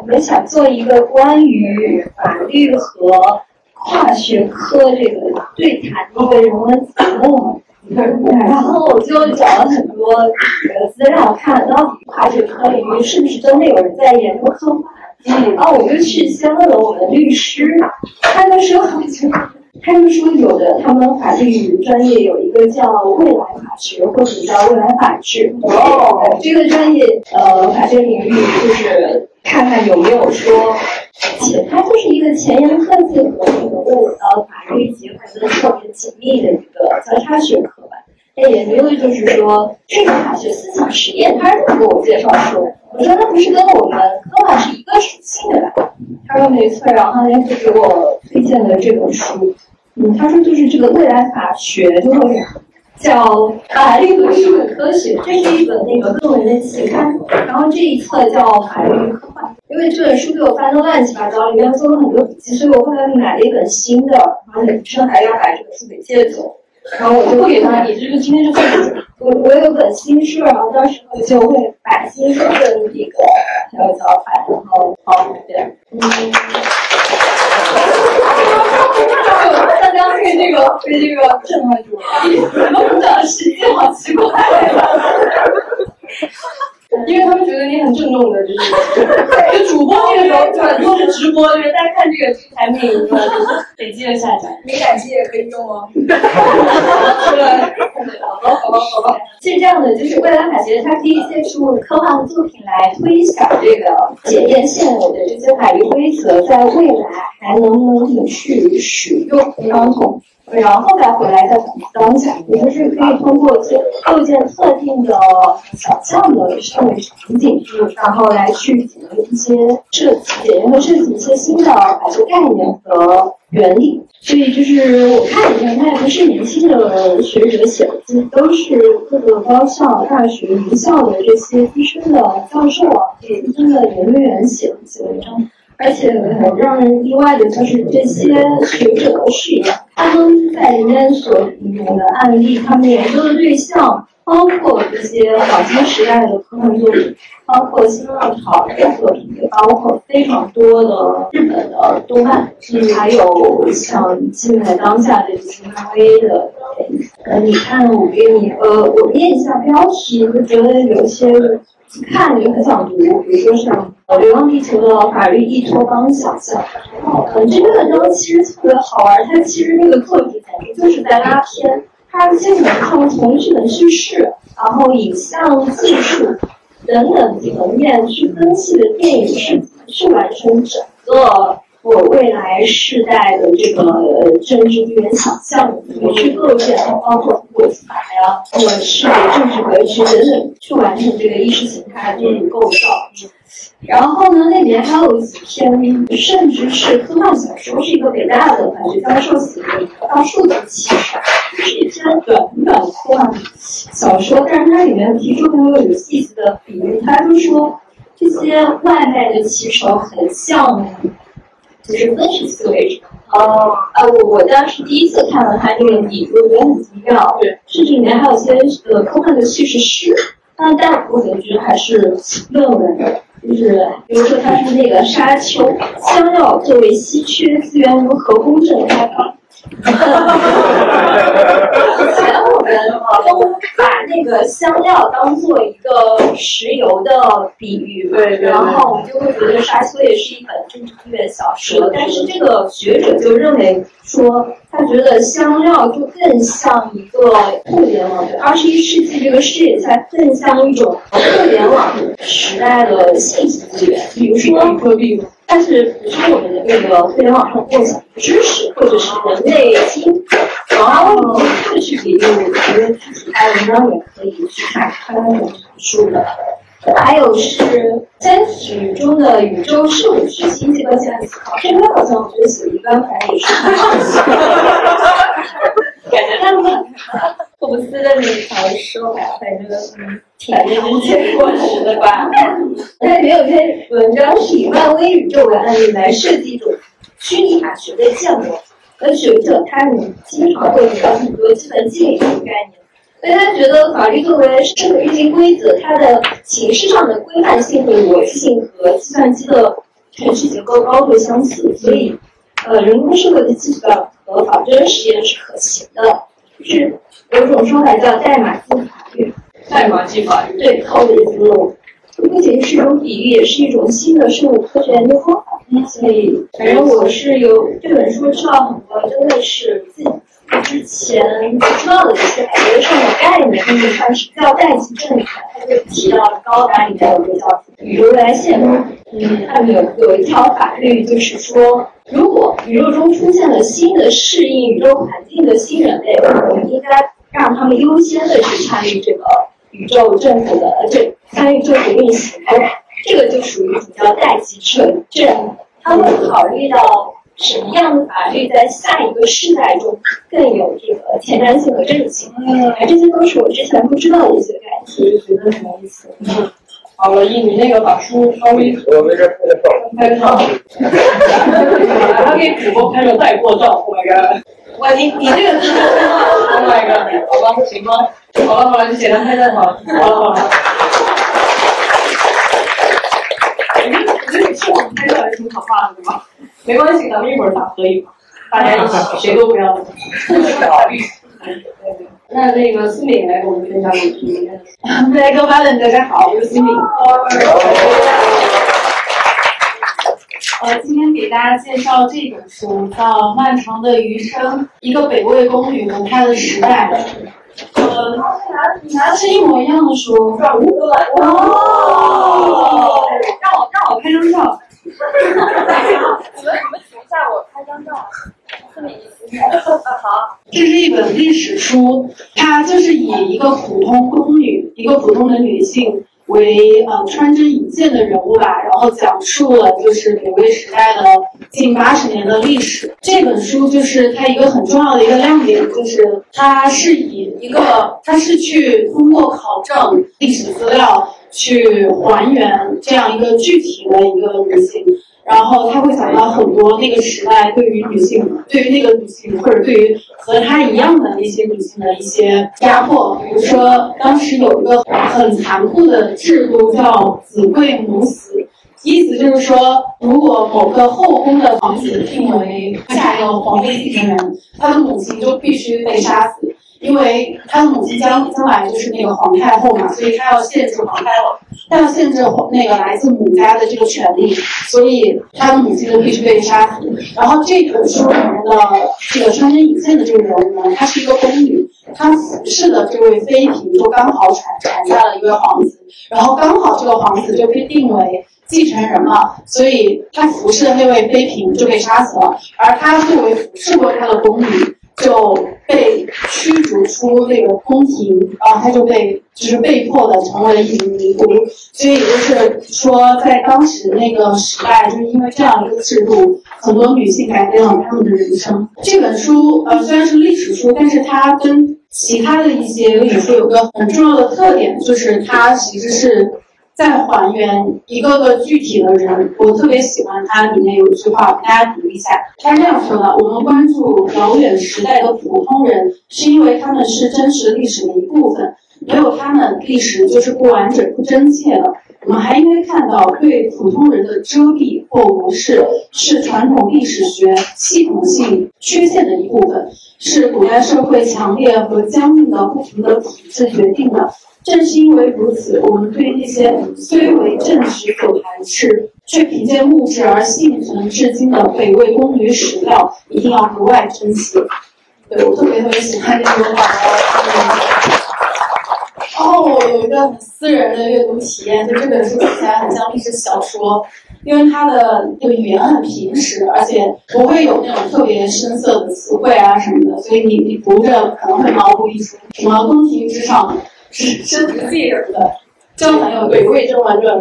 我们想做一个关于法律和跨学科这个对谈的一个人文节目嘛，然后我就找了很多资料，看到底跨学科领域是不是真的有人在研究科幻。嗯，然后我就去先问了我们律师，他们说。他们说有的，他们法律专业有一个叫未来法学，或者叫未来法治。哦，这个专业呃，法学领域就是看看有没有说，且它就是一个前沿科技和这个未呃法律结合的特别紧密的一个交叉学科吧。那研究的就是说这个法学思想实验，他是这么给我介绍说，我说那不是跟我们科幻是一个属性的吧？他说没错，然后他就给我推荐了这本书。嗯，他说就是这个未来法学，就会叫《法律和社会科学》，这是一本那个论文的期刊。然后这一册叫《法律科幻》，因为这本书被我翻得乱七八糟，里面做了很多笔记，所以我后来买了一本新的，然后女生还要把这本书给借走，然后我就不给他，你这个今天就送给你。我我有本新书，然后到时候就会把新书的那个还有交换，然后好对，嗯。大家被这个被这个震撼住了，<laughs> 我们讲的时间好奇怪 <laughs> 因为他们觉得你很郑重的，就是就主播这个时候对都是直播，就是大家看这个产品，得记得下载。敏感肌也可以用哦。<laughs> 对，好吧，好吧，好吧。是这样的，就是未来法学它可以借助科幻作品来推想这个检验现有的这些法律规则，在未来还能不能去使用相同。然后再回来再当下，也就是可以通过构构建特定的想象的社会场景，然后来去解决一些设计，检验和设计一些新的法学概念和原理。所以就是我看了一下，它也不是年轻的学者写的，都是各个高校、大学、名校的这些资深的教授啊，资深的研究员写的一些文章。而且很让人意外的就是这些学者都是一样，他们在里面所引用的案例，他们研究的对象包括这些黄金时代的科幻作品，包括新浪潮的作品，也包括非常多的日本的动漫，还有像现在当下的这些漫威的。呃，你看，我给你，呃，我念一下标题，就觉得有一些。看就很想读，比如说像《流浪地球》的法律依托帮想象，嗯，这篇文章其实特别好玩，它其实那个作者简直就是在拉片，它基本上从剧本叙事，然后影像技术等等层面去分析的电影是怎么去完成整个。我未来世代的这个政治地缘想象，怎么去构建，包括国法呀，或者是政治格局等等，去完成这个意识形态的这种构造。然后呢，那边还有几篇，甚至是科幻小说，是一个北大的法学教授写的，到数字其实是一篇短短科幻小说，但是它里面提出很有有意思的比喻，他就说这些外卖的骑手很像。就是分析思维哦，啊，我我当时第一次看到他这个比喻，我觉得很奇妙。对，甚至里面还有些呃科幻的叙事诗，但大部分觉得还是论文。就是比如说，他是那个沙丘，香料作为稀缺资源如何公正开放？<laughs> 以前我们都把那个香料当做一个石油的比喻，对，然后我们就会觉得沙丘也是一本政治地缘小说。但是这个学者就认为说，他觉得香料就更像一个互联网，二十一世纪这个视野下更像一种互联网时代的信息资源，比如说。但是，比如说我们的那个互联网上共享知识，或者是人类基因，然后会去比喻，我觉得具体的文章也可以去看看那种书的。还有是三体中的宇宙社会学经济关系思考，这个好像我觉得写一般，反正也是。感觉他们霍布斯的那条说法，反正嗯。挺人间过时的吧？它里面有篇文章是以漫威宇宙为案例来设计一种虚拟法学的建模，而学者他们经常会聊很多计算机领域的概念，所以他觉得法律作为社会运行规则，它的形式上的规范性和逻辑性和计算机的程序结构高度相似，所以呃，人工社会的计算和仿真实验是可行的，是有一种说法叫代码自法律。代码技法律对，靠这个思路，不仅是一种比喻，也是一种新的生物科学研究方法。所以，反正我是有这本书知道很多，真的是自己之前不知道的一些感觉上的概念，甚至算是叫代际政权，它就提到了高达里面有个叫宇宙未来线，嗯，它有有一条法律，就是说，如果宇宙中出现了新的适应宇宙环境的新人类，我们应该让他们优先的去参与这个。宇宙政府的这参与政府运行，这个就属于比较代际政政，他会考虑到什么样的法律在下一个世代中更有这个前瞻性和正性？嗯，这些都是我之前不知道的一些概念，觉得很有意思。好了，一你那个把书稍微我没事拍个照。拍个照，<laughs> 他给主播拍个带货照，Oh my god！哇，你你这个，Oh my god！好吧，行吗？好了好了，就简单拍照好了，好了好了。我觉得我觉得你是我们拍照还是挺可怕的，对吧？没关系，咱们一会儿打合影，大家一起，谁都不要走。<laughs> 那那个思敏来给我们分享你今天的书。大家晚安，大家好，我是思敏。呃，今天给大家介绍这本书，叫《漫长的余生：一个北魏宫女和她的时代》。呃，你拿的是一模一样的书。哦，让我让我拍张照。<laughs> 你们你们请一下，我拍张照。思敏，好。这是一本历史书，它就是以一个普通宫女，一个普通的女性为呃穿针引线的人物吧，然后讲述了就是北魏时代的近八十年的历史。这本书就是它一个很重要的一个亮点，就是它是以一个它是去通过考证历史资料去还原这样一个具体的一个女性。然后他会想到很多那个时代对于女性，对于那个女性或者对于和她一样的那些女性的一些压迫。比如说，当时有一个很残酷的制度叫子贵母死，意思就是说，如果某个后宫的皇子定为下一个皇位继承人，他的母亲就必须被杀死，因为他的母亲将将来就是那个皇太后嘛，所以他要限制皇太后。他要限制那个来自母家的这个权利，所以他的母亲就必须被杀死。然后这本书里面的这个穿针引线的这个人物呢，她是一个宫女，她服侍的这位妃嫔就刚好产产下了一位皇子，然后刚好这个皇子就被定为继承人了，所以她服侍的那位妃嫔就被杀死了，而她作为服侍过她的宫女。就被驱逐出那个宫廷，然后他就被就是被迫的成为了一名尼姑，所以也就是说，在当时那个时代，就是因为这样一个制度，很多女性改变了她们的人生。这本书呃虽然是历史书，但是它跟其他的一些历史书有个很重要的特点，就是它其实是。在还原一个个具体的人，我特别喜欢它里面有一句话，我给大家读一下。他是这样说的：我们关注遥远时代的普通人，是因为他们是真实历史的一部分，没有他们，历史就是不完整、不真切的。我们还应该看到，对普通人的遮蔽或无视，是传统历史学系统性缺陷的一部分，是古代社会强烈和僵硬的不平等体制决定的。正是因为如此，我们对那些虽为正史所排斥，却凭借物质而幸存至今的北魏宫女史料，一定要格外珍惜。对我特别特别喜欢这句话。然后我有一个很私人的阅读体验，就这本书读起来很像历史小说，因为它的这个语言很平实，而且不会有那种特别深色的词汇啊什么的，所以你你读着可能会毛骨一出，什么宫廷之上。是身不自由的，就很有《北魏甄嬛传》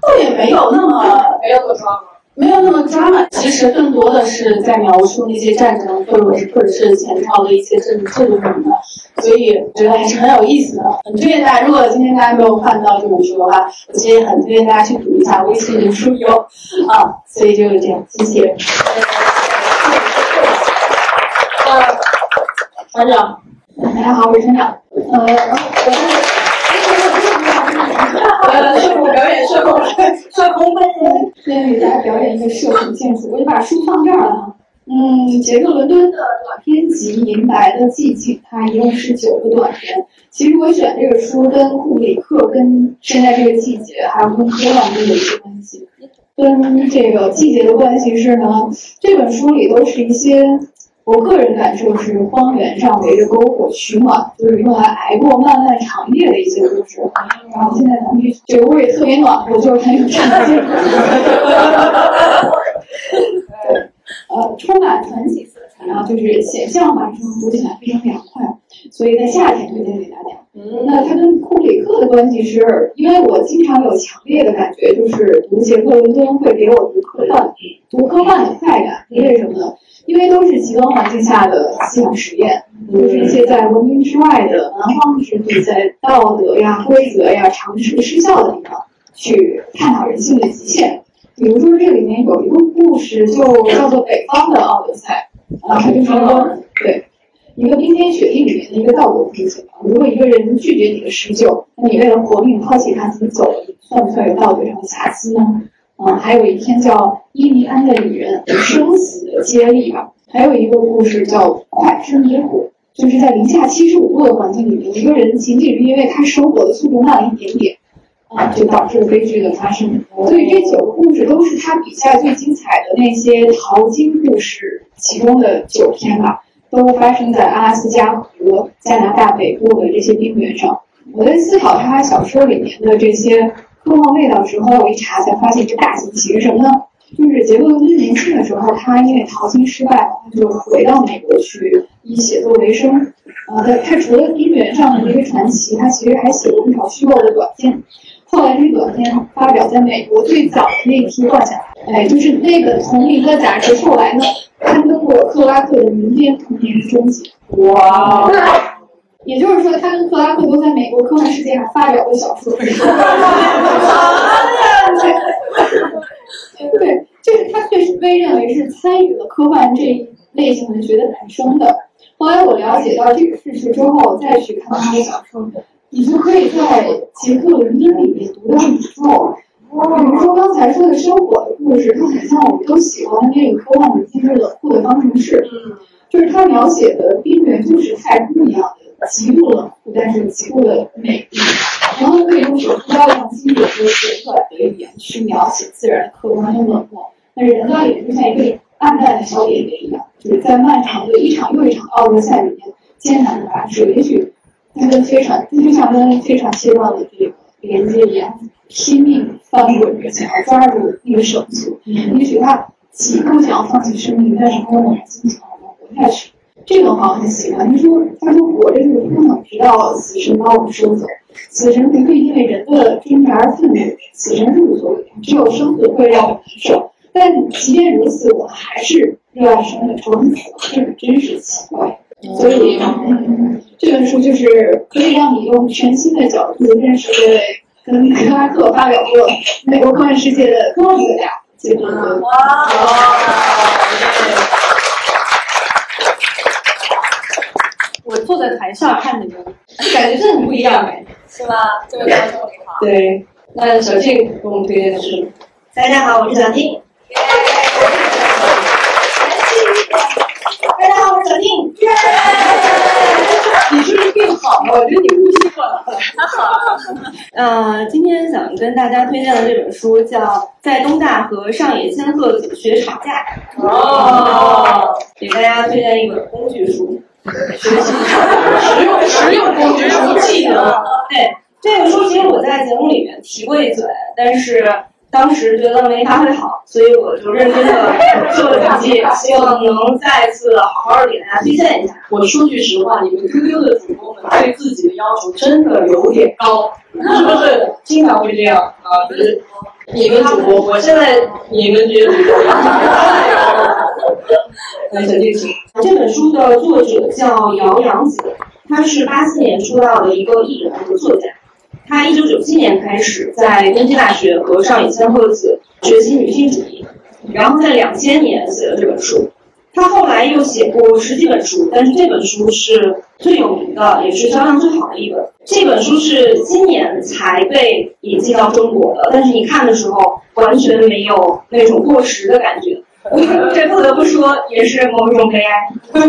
倒也没有那么没有那么抓马，没有那么抓马。其实更多的是在描述那些战争，或者是或者是前朝的一些政治制度什么的。所以觉得还是很有意思的，很推荐大家。如果今天大家没有看到这本书的话，我其实很推荐大家去读一下，微信读书有啊。所以就是这样，谢谢。呃，团长。大家好，我是团长。呃，我呃，社恐表演，社恐，社恐本人。今天给大家表演一个社恐建筑，我就把书放这儿了哈。嗯，杰克伦敦的短篇集《银白的寂静》，它一共是九个短篇。其实我选这个书跟库里克、跟现在这个季节，还有跟波兰都有一些关系。跟这个季节的关系是呢，这本书里都是一些。我个人感受是，荒原上围着篝火取暖，就是用来挨过漫漫长夜的一些故事。然后现在咱们这个味特别暖和，就是很有生气。<laughs> 对，呃，充满传奇色彩，然后就是显像版，读起来非常凉快，所以在夏天推荐给大家。那它跟库布里克的关系是，因为我经常有强烈的感觉，就是读杰克伦敦会给我读科幻。读科幻的快感，是为什么呢？因为都是极端环境下的思想实验，就是一些在文明之外的蛮荒之地，在道德呀、规则呀、常识失效的地方去探讨人性的极限。比如说，这里面有一个故事，就叫做《北方的奥德赛》，啊，它就是说，对，一个冰天雪地里面的一个道德批评。如果一个人拒绝你的施救，那你为了活命抛弃他你走了，算不算有道德上的瑕疵呢？啊，还有一篇叫《伊尼安的女人》，生死的接力吧。还有一个故事叫《快生野火》，就是在零下七十五度的环境里面，一个人仅仅是因为他生活的速度慢了一点点。啊，就导致悲剧的发生。所以这九个故事都是他笔下最精彩的那些淘金故事其中的九篇吧，都发生在阿拉斯加和加拿大北部的这些冰原上。我在思考他小说里面的这些科幻味道时候，我一查才发现这大行其实什么呢？就是杰克伦年轻的时候，他因为淘金失败，他就回到美国去以写作为生。啊，他他除了冰原上的这些传奇，他其实还写过不少虚构的短篇。后来这个短片发表在美国最早的那一批幻想，哎，就是那个同名的杂志，后来呢刊登过克拉克的民间童年终结。哇！也就是说，他跟克拉克都在美国科幻世界上发表过小说。<laughs> 对，对，就是他确实被认为是参与了科幻这一类型文学的诞生的。后来我了解到这个事实之后，再去看他的小说。你就可以在杰克伦敦里面读到宇宙，比如说刚才说的生活的故事，它很像我们都喜欢的那个科幻的《今日冷酷的方程式》，就是它描写的冰原就是太空一样的极度冷酷，但是极度的美丽，然后可以用手漂亮精致和简短的语言去描写自然客观和冷漠，但是人呢，也就像一个暗淡的小点点一样，就是在漫长的一场又一场奥德赛里面艰难的跋涉，也许。他跟飞船，它就像跟飞船切断的这个连接一样，拼命翻滚着想要抓住那个绳索。也许他极度想要放弃生命，但是他仍然坚强的活下去。这个话我很喜欢。他说：“他说活着就是不能直到死神把我们收走。死神不会因为人的挣扎而愤怒，死神是无所谓。只有生死会让我们难受。但即便如此，我还是热爱生命，仇恨死亡，真是奇怪。”所以，这本书就是可以让你用全新的角度认识这位跟克拉克发表过美国科幻世界的科幻作家杰克伦。哇！我坐在台上看你们，感觉真的不一样哎，<laughs> 是吗？这位观众你好。对，那小静给我们推荐的是？大家好，我是小静。大家好，我是小静。你是不是病好了？我觉得你呼吸过了。呃，今天想跟大家推荐的这本书叫《在东大和上野千鹤子学吵架》。哦。给大家推荐一本工具书，学习实用实用工具书技能。对，这个书其实我在节目里面提过一嘴，但是。当时觉得没发挥好，所以我就认真的做了笔记，希望能再次好好给大家推荐一下。我说句实话，你们 QQ 的主播们对自己的要求真的有点高，是不是？经常会这样啊？就是你们主播，我现在你们觉得？来，小静，请。这本书的作者叫姚洋子，他是八四年出道的一个艺人和作家。他一九九七年开始在东京大学和上野千鹤子学习女性主义，然后在两千年写了这本书。他后来又写过十几本书，但是这本书是最有名的，也是销量最好的一本。这本书是今年才被引进到中国的，但是你看的时候完全没有那种过时的感觉。<laughs> 这不得不说，也是某种悲哀。<laughs>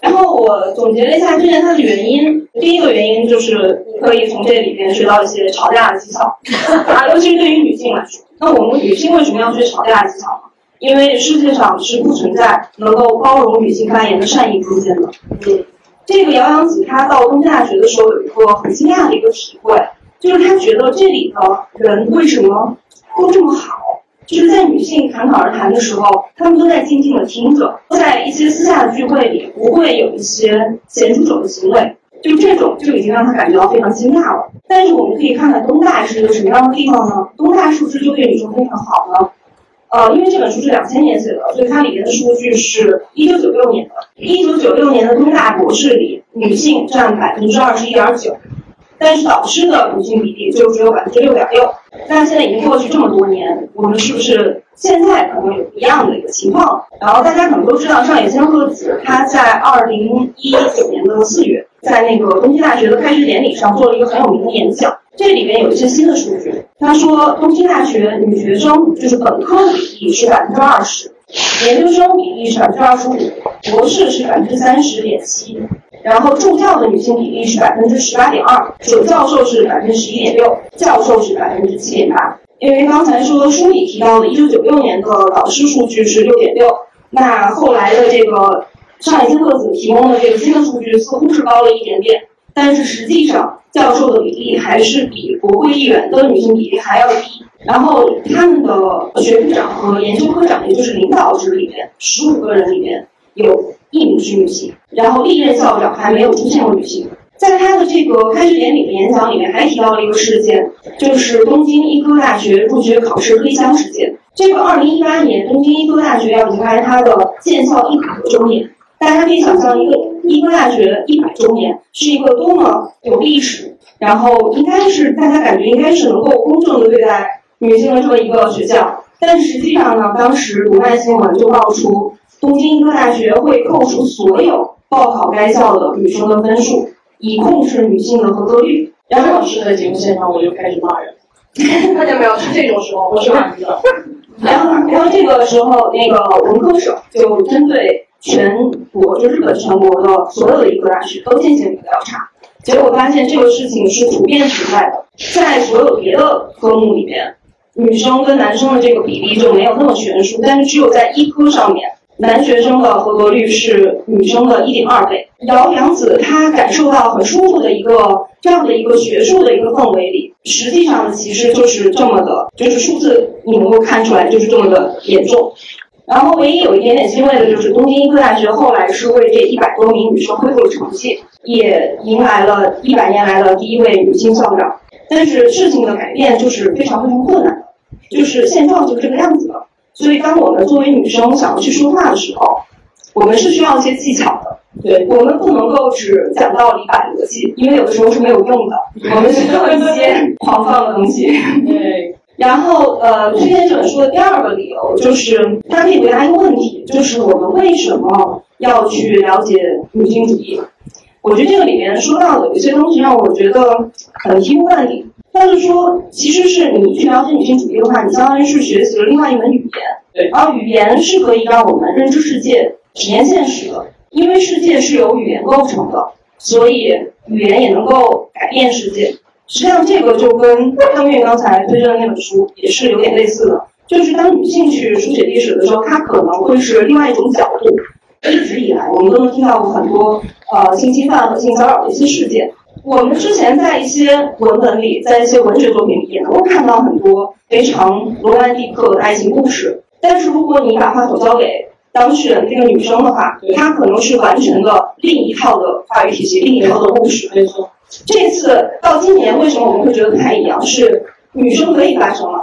然后我总结了一下推荐它的原因，第一个原因就是你可以从这里边学到一些吵架的技巧，啊，尤其是对于女性来说。那我们女性为什么要学吵架的技巧呢？因为世界上是不存在能够包容女性发言的善意空间的。嗯，这个姚洋子她到东京大学的时候有一个很惊讶的一个体会，就是她觉得这里的人为什么都这么好。就是在女性侃侃而谈的时候，她们都在静静的听着，在一些私下的聚会里，不会有一些咸猪手的行为，就这种就已经让她感觉到非常惊讶了。但是我们可以看看东大是一个什么样的地方呢？东大是不是就对女生非常好呢？呃，因为这本书是两千年写的，所以它里面的数据是一九九六年的。一九九六年的东大博士里，女性占百分之二十一点九，但是导师的女性比例就只有百分之六点六。那现在已经过去这么多年，我们是不是现在可能有一样的一个情况？然后大家可能都知道，上野千鹤子她在二零一九年的四月，在那个东京大学的开学典礼上做了一个很有名的演讲。这里面有一些新的数据，他说东京大学女学生就是本科比例是百分之二十，研究生比例是百分之二十五，博士是百分之三十点七，然后助教的女性比例是百分之十八点二，准教授是百分之十一点六，教授是百分之七点八。因为刚才说书里提到的1996年的导师数据是六点六，那后来的这个上野千鹤子提供的这个新的数据似乎是高了一点点，但是实际上教授的比例还是比国会议员的女性比例还要低。然后他们的学部长和研究科长，也就是领导职里面，十五个人里面有一名是女性，然后历任校长还没有出现过女性。在他的这个开学典礼的演讲里面，还提到了一个事件，就是东京医科大学入学考试黑箱事件。这个二零一八年，东京医科大学要迎来它的建校一百周年。大家可以想象，一个医科大学一百周年是一个多么有历史，然后应该是大家感觉应该是能够公正的对待女性的这么一个学校。但实际上呢，当时读卖新闻就爆出，东京医科大学会扣除所有报考该校的女生的分数。以控制女性的合格率。然后老师在节目现场，我就开始骂人。看见没有？是这种时候，我是骂的。然后，然后这个时候，那个文科省就针对全国，就日本全国的所有的医科大学都进行了调查，结果发现这个事情是普遍存在的。在所有别的科目里面，女生跟男生的这个比例就没有那么悬殊，但是只有在医科上面。男学生的合格率是女生的一点二倍。姚洋子她感受到很舒服的一个这样的一个学术的一个氛围里，实际上其实就是这么的，就是数字你能够看出来就是这么的严重。然后唯一有一点点欣慰的就是东京医科大学后来是为这一百多名女生恢复了成绩，也迎来了一百年来的第一位女性校长。但是事情的改变就是非常非常困难，就是现状就是这个样子的。所以，当我们作为女生想要去说话的时候，我们是需要一些技巧的。对，我们不能够只讲道理、摆逻辑，因为有的时候是没有用的。<laughs> 我们需要一些狂放的东西。对。然后，呃，推荐这本书的第二个理由就是，它可以回答一个问题，就是我们为什么要去了解女性主义？我觉得这个里面说到的有些东西让我觉得很醍醐灌顶。他是说，其实是你去了解女性主义的话，你相当于是学习了另外一门语言。对，而语言是可以让我们认知世界、体验现实的，因为世界是由语言构成的，所以语言也能够改变世界。实际上，这个就跟汤运刚才推荐的那本书也是有点类似的，就是当女性去书写历史的时候，她可能会是另外一种角度。一直以来，我们都能听到很多呃性侵犯和性骚扰的一些事件。我们之前在一些文本里，在一些文学作品里，也能够看到很多非常罗曼蒂克的爱情故事。但是如果你把话筒交给当事人这个女生的话，她可能是完全的另一套的话语体系，另一套的故事。没错。这次到今年，为什么我们会觉得不太一样？是女生可以发声了，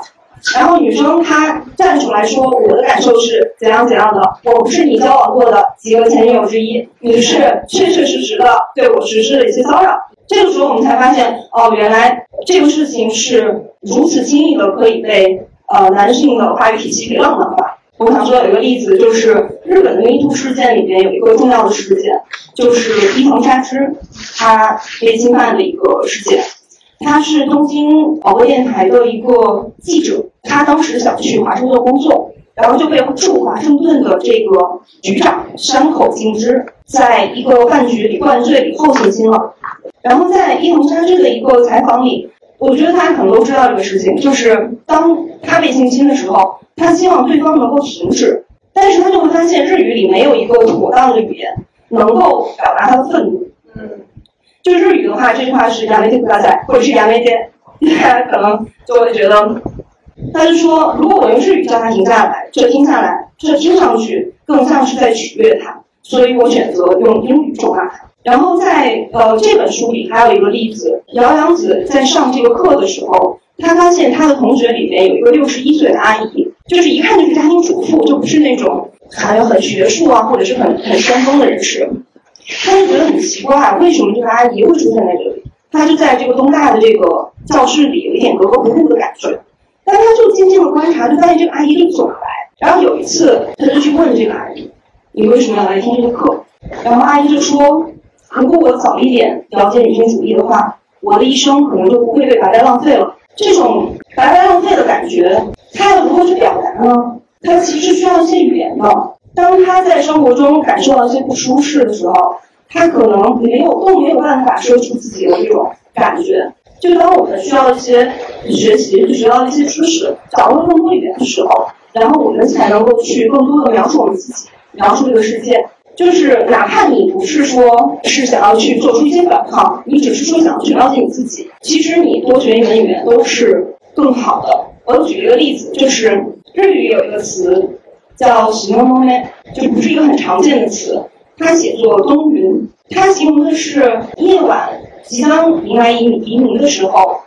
然后女生她站出来说：“我的感受是怎样怎样的，我不是你交往过的几个前女友之一，你是确确实实的对我实施了一些骚扰。”这个时候我们才发现，哦，原来这个事情是如此轻易的可以被呃男性的话语体系给浪漫化。我想说有一个例子，就是日本的 MeToo 事件里面有一个重要的事件，就是伊藤沙织她被侵犯的一个事件。她是东京广播电台的一个记者，她当时想去华盛顿工作，然后就被驻华盛顿的这个局长山口敬之在一个饭局里灌醉以后性侵了。然后在伊藤沙织的一个采访里，我觉得大家可能都知道这个事情，就是当他被性侵的时候，他希望对方能够停止，但是他就会发现日语里没有一个妥当的语言能够表达他的愤怒。嗯，就日语的话，这句话是亚美テ大赛，或者是亚美テ，大家可能就会觉得，他就说，如果我用日语叫他停下来，这听下来，这听上去更像是在取悦他。所以我选择用英语咒骂他。然后在呃这本书里还有一个例子，姚洋子在上这个课的时候，他发现他的同学里面有一个六十一岁的阿姨，就是一看就是家庭主妇，就不是那种好像很学术啊或者是很很先锋的人士。他就觉得很奇怪，为什么这个阿姨会出现在这里？他就在这个东大的这个教室里有一点格格不入的感觉。但他就静静的观察，就发现这个阿姨就总来。然后有一次，他就去问这个阿姨：“你为什么要来听这个课？”然后阿姨就说：“如果我早一点了解女性主义的话，我的一生可能就不会被白白浪费了。”这种白白浪费的感觉，他要如何去表达呢？他其实需要一些语言的。当他在生活中感受到一些不舒适的时候，他可能没有都没有办法说出自己的这种感觉。就当我们需要一些学习，学到一些知识，掌握更多语言的时候，然后我们才能够去更多的描述我们自己，描述这个世界。就是哪怕你不是说是想要去做出一些反抗，你只是说想要去了解你自己，其实你多学一门语言都是更好的。我举一个例子，就是日语有一个词叫“喜梦梦妹”，就不是一个很常见的词，它写作冬云，它形容的是夜晚。即将迎来黎黎明的时候，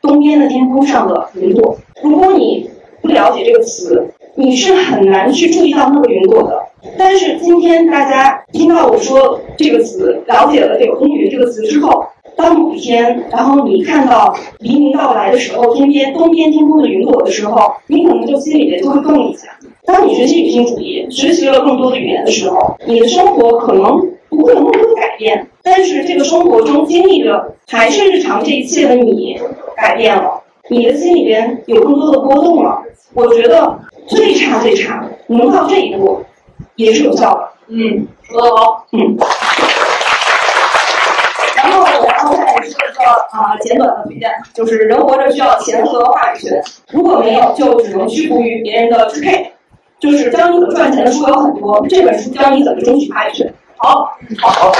东边的天空上的云朵。如果你不了解这个词，你是很难去注意到那个云朵的。但是今天大家听到我说这个词，了解了这个“风云”这个词之后，当某一天，然后你看到黎明到来的时候，天边东边天空的云朵的时候，你可能就心里面就会动一下。当你学习女性主义，学习了更多的语言的时候，你的生活可能。不会有那么多改变，但是这个生活中经历的还是日常这一切的你改变了，你的心里边有更多的波动了。我觉得最差最差能到这一步，也是有效的。嗯，说得好。嗯。然后然后再说一个啊简短的推荐，就是人活着需要钱和话语权，如果没有，就只能屈服于别人的支配。就是教你怎么赚钱的书有很多，这本书教你怎么争取话语权。好，好。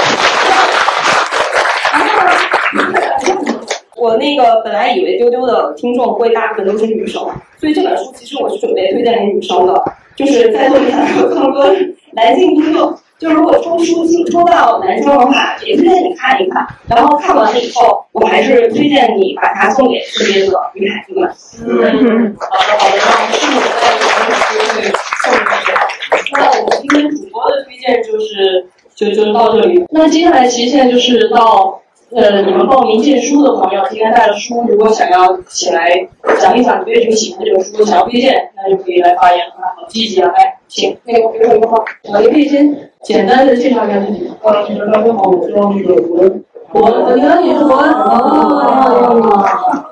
我那个本来以为丢丢的听众会大部分都是女生，所以这本书其实我是准备推荐给女生的，就是在座的更多男性听众，就如果抽书抽到男生的话，也推荐你看一看。然后看完了以后，我还是推荐你把它送给身边的女孩子们。嗯，好的好的，那我们是我在有机会送给大家。那我们今天主播的推荐就是。就就到这里。那接下来其实现在就是到呃你们报名荐书的朋友，今天带了书，如果想要起来讲一讲你对这个喜欢这本书，想要推荐，那就可以来发言。好，积极啊！来，请那个给我一个话，呃，也可以先简单的介绍一下自己。啊，大家好，我叫那个文。博文，你好，你文。哦。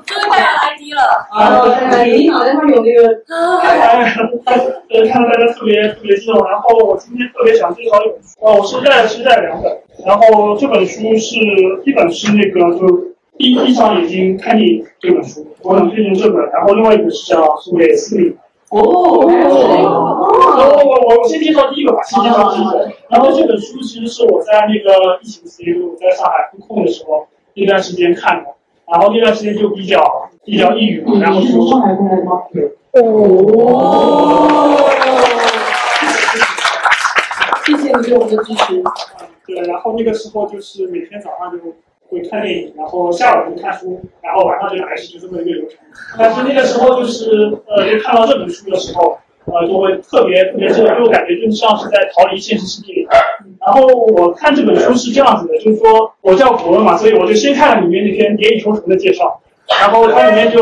终了。啊，你脑袋上有那个。呃，看到大家特别特别激动，然后我今天特别想介绍一本书，哦，我是带是带两本，然后这本书是一本是那个就闭闭上眼睛看电影这本书，我很推荐这本，然后另外一本是叫苏给斯里。哦，哦，我我我先介绍第一个吧，先介绍第一个，然后这本书其实是我在那个疫情期间，我在上海封控的时候那段时间看的，然后那段时间就比较比较抑郁嘛，然后从上海过来的吗？对。哦，谢谢你对我的支持。对，然后那个时候就是每天早上就会看电影，然后下午就看书，然后晚上就打游戏，就这么一个流程。但是那个时候就是呃，就看到这本书的时候，呃，就会特别特别震撼，因为我感觉就像是在逃离现实世界里。然后我看这本书是这样子的，就是说我叫古文嘛，所以我就先看了里面那篇《谍影重重》的介绍。然后它里面就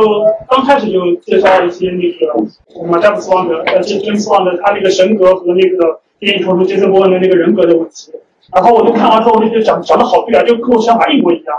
刚开始就介绍了一些那个什么詹姆斯旺德，呃，詹詹姆斯旺德他那个神格和那个电影重重杰森波恩的那个人格的问题。然后我就看完之后，我就讲讲的好对啊，就跟我想法一模一样。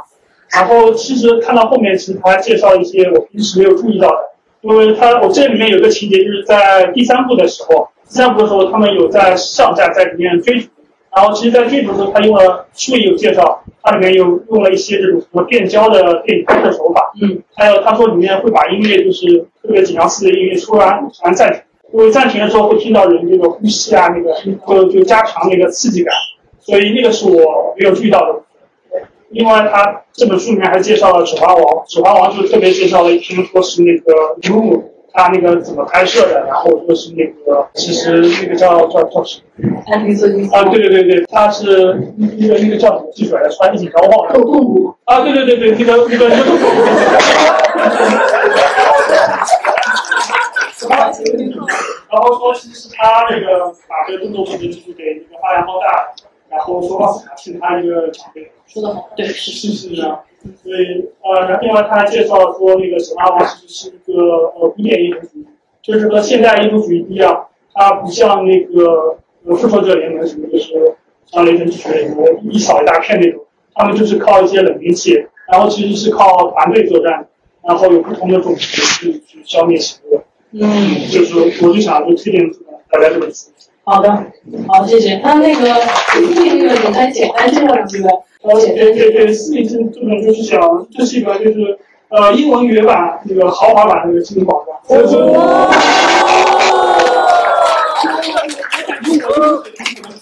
然后其实看到后面，其实他还介绍一些我平时没有注意到的，因为他我这里面有个情节，就是在第三部的时候，第三部的时候他们有在上架在里面追逐。然后其实，在追逐的时候，他用了书里有介绍，它里面有用了一些这种什么变焦的电影拍摄手法。嗯。还有他说里面会把音乐就是特别紧张式的音乐突然突然暂停，因为暂停的时候会听到人这个呼吸啊，那个就就加强那个刺激感，所以那个是我没有注意到的。另外，他这本书里面还介绍了《指环王》，《指环王》就特别介绍了一篇，说是那个鲁姆他那个怎么拍摄的，然后说是那个其实那个叫叫叫什么？安迪色计啊，对对对对，他是那个那个叫什么技术来着？穿一起交换的。动啊，对对对对，那个那个那个。<laughs> 然后说是是他那个把这个动作捕捉技术给那个发扬光大，然后说奥斯卡是他一个长辈。说的好，对，是是是这样。所以呃，然后另外他还介绍说那个《小霸王》其实是一个呃古典英雄主义，就是和现代英雄主义不一样，它不像那个呃复仇者联盟什么就是像雷神之锤什么一扫一大片那种，他们就是靠一些冷兵器，然后其实是靠团队作战，然后有不同的种族去去消灭邪恶。嗯，就是我就想就推荐大家这本书。好的，好，谢谢。那那个对那个你再简单介绍两句呗。呃，对对对，四零这这种就是想，这是一个就是呃英文原版那个豪华版那个精华版。哇！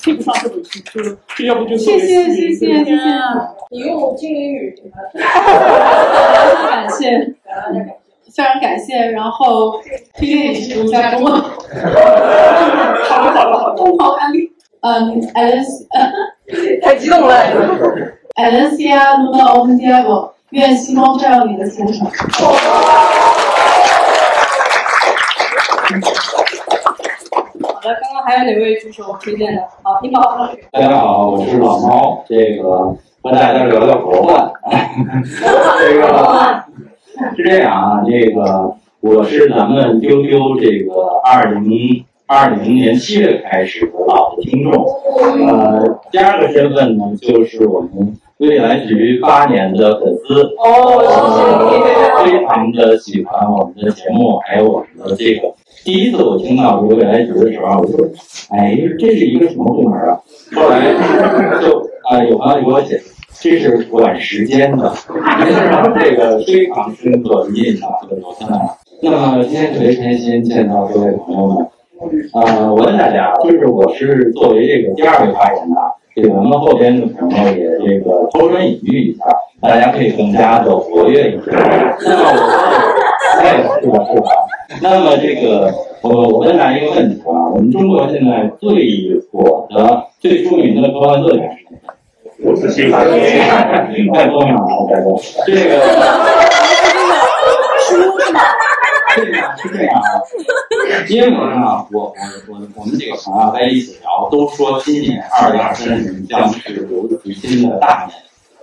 配不上这本书，就是这要不就谢谢谢谢谢谢。你用精灵语。<laughs> 感谢。<laughs> 非常感谢，然后推荐你读一下中文。好的好的好的。东方安利。嗯，Alice，<laughs> 太激动了。Alicia Luna of Diego，愿星光照耀你的前程。好的，刚刚还有哪位举手推荐的？好，你好。大家好，我是老猫，这个和大家聊聊国漫。这个是这样啊，这个我是咱们丢丢这个二零二零年七月开始的老听众，呃，第二个身份呢就是我们未来局八年的粉丝。哦，非常的喜欢我们的节目，还有我们的这个。第一次我听到这个未来局的时候，我说，哎，这是一个什么部门啊？后来就啊、有朋友给我解释，这是管时间的，这个非常深刻的印象和留下来。那么今天特别开心见到各位朋友们。呃，我问大家，就是我是作为这个第二位发言的，这个咱们后边的朋友也这个抛砖引玉一下，大家可以更加的活跃一些。那么我，哎，是的，是的。那么这个，我我问大家一个问题啊，我们中国现在最火的、最出名的科幻作品是什么？我是谁？太重要了，大哥，这个。是这样啊。因为呢，我我我我们几个朋友在一起聊，都说今年二零二三年将是刘慈欣的大年。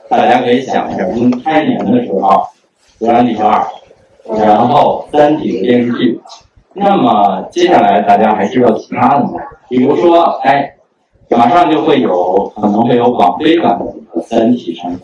大家可以想一下，从开年的时候，《流浪地球二》，然后《三体》的电视剧。那么接下来大家还知道其他的吗？比如说，哎，马上就会有可能会有网飞版本的《三体》产品。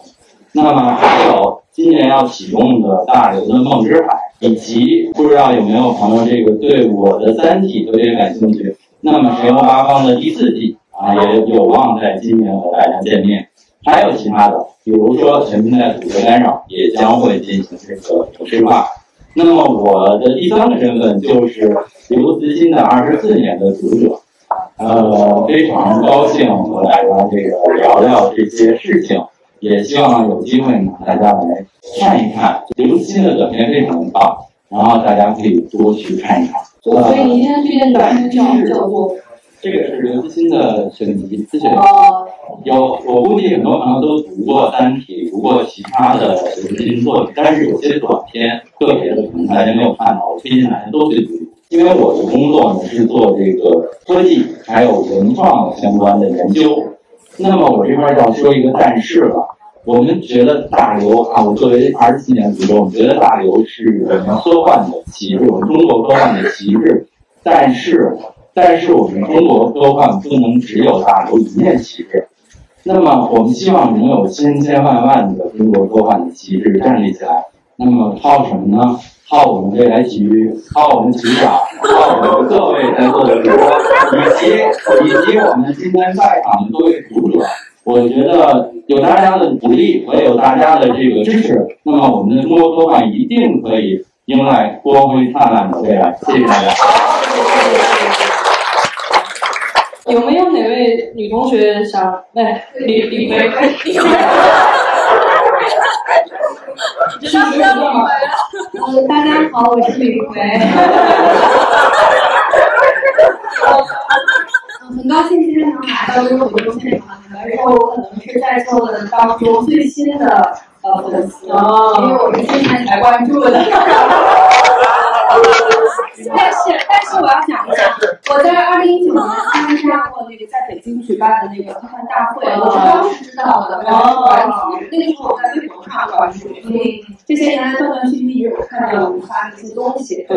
那么还有今年要启动的大刘的《梦之海》，以及不知道有没有朋友这个对我的《三体》特别感兴趣？那么《神游八方》的第四季啊，也有望在今年和大家见面。还有其他的，比如说《全民在土的干扰》也将会进行这个影视化。那么我的第三个身份就是刘慈欣的二十四年的读者，呃，非常高兴和大家这个聊聊这些事情。也希望有机会呢，大家来看一看刘慈欣的短片非常棒，然后大家可以多去看一看。所以您现在推荐的叫叫做这个是刘慈欣的选集自选集，呃有我估计很多朋友都读过《三体》，读过其他的刘慈欣作品，但是有些短片个别的可能大家没有看到，我推荐大家都去读。因为我的工作呢是做这个科技还有文创相关的研究，那么我这边要说一个但是了。我们觉得大刘啊，我作为二十四年读者，我们觉得大刘是我们科幻的旗帜，我们中国科幻的旗帜。但是，但是我们中国科幻不能只有大刘一面旗帜。那么，我们希望能有千千万万的中国科幻的旗帜站立起来。那么，靠什么呢？靠我们未来局，靠我们局长，靠我们各位在座的主播，以及以及我们今天在场的各位读者。我觉得有大家的鼓励，我也有大家的这个支持，那么我们的中国科幻一定可以迎来光辉灿烂的未来。谢谢大家。有没有哪位女同学想？哎，李李飞，这是什么？呃，大家好，我是李逵。很高兴今天能来到这个活动现场，而且我可能是在座的当中最新的呃粉丝，因为我是今年才关注的。<laughs> 但是，但是我要讲一下，我在二零一九年参加过那个在北京举办的那个科幻大会，我是当时知道的，然后关注，那个时候我在微博上关注，所以这些年来断断续续一直有看到你发的一些东西。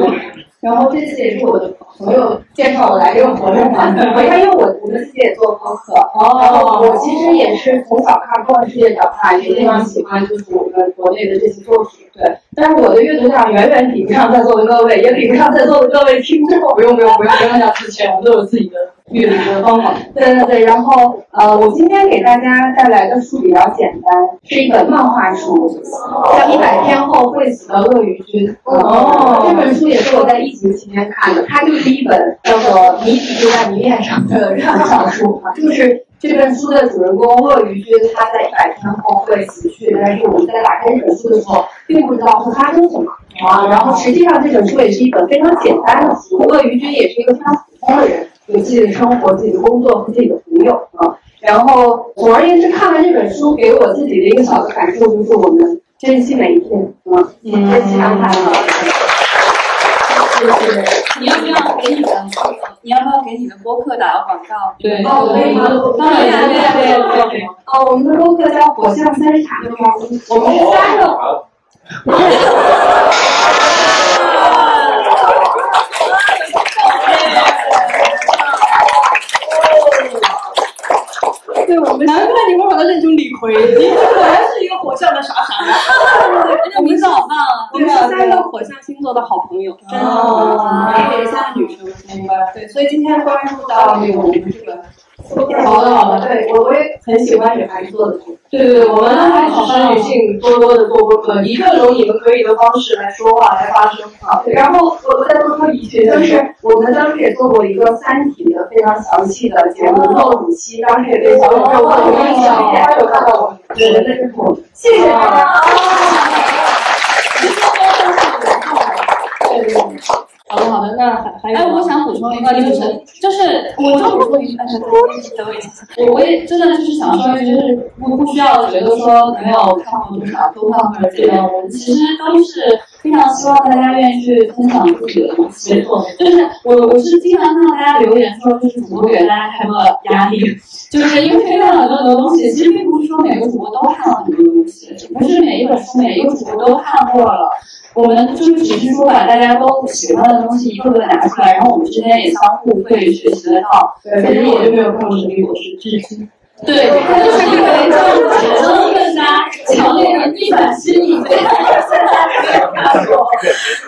然后这次也是我的朋友介绍我来这个活动的，我因为我我们自己也做播客，然后我其实也是从小看《科幻世界》长大，也非常喜欢就是我们国内的这些作品，对。但是我的阅读量远远比不上在座的各位，也比不上在座的各位听众。不用不用不用，不用要自谦，我们都有自己的阅读的方法。对对对，然后呃，我今天给大家带来的书比较简单，是一本漫画书，叫《一百天后会死的鳄鱼君》。哦，这本书也是我在疫情期间看的，它就是一本叫做《谜底就在谜面上》的畅销书啊，就是这本书的主人公鳄鱼君，他在一百天后会死去，但是我们在打开这本书的时候，并不知道会发生什么。啊，然后实际上这本书也是一本非常简单的书。鳄鱼君也是一个非常普通的人，有自己的生活、自己的工作和自己的朋友啊。然后总而言之，看完这本书，给我自己的一个小的感受就是，我们珍惜每一天啊，珍惜当下。谢谢。你要不要给你的？你要不要给你的播客打个广告？对，哦，可以吗？当然，对对对。哦，我们的播客叫《火象三傻》，我们是三个。对，我们难怪你会把他认成李逵，你果然是一个火象的傻傻。这名字好棒啊！我们是三个火象星座的好朋友，真的，也是三个女生，明白？对，所以今天关注到那个我们这个。好的好的，对我我也很喜欢女孩子做的剧。对对对，我们还支持女性多多的做播客，以各种你们可以的方式来说话来发声啊。然后我我再多说一句，就是我们当时也做过一个《三体》的非常详细的节目，做了五期，当时也对小宇宙做了一些小点，有看到我们。对对对，谢谢大家。对对对。好的好的，那还还有哎，我想补充一个，就是就是我就补充一句，哎，等我一下，等我，也真的就是想说，就是不不需要觉得说没有看过多少科幻或者这样，我们其实都是非常希望大家愿意去分享自己的东西。就是我我是经常看到大家留言说，就是主播给大家太多的压力，就是因为看了很多很多东西，其实并不是说每个主播都看了很多东西，不是每一本书每一个主播都看过了。我们就是只是说把大家都喜欢的东西一个个拿出来，然后我们之间也相互会学习得到。对，其实我就没有看过《神秘博士》，这是真。对，他就是因为这种产生了更加强烈的逆反心理，所以现在没有。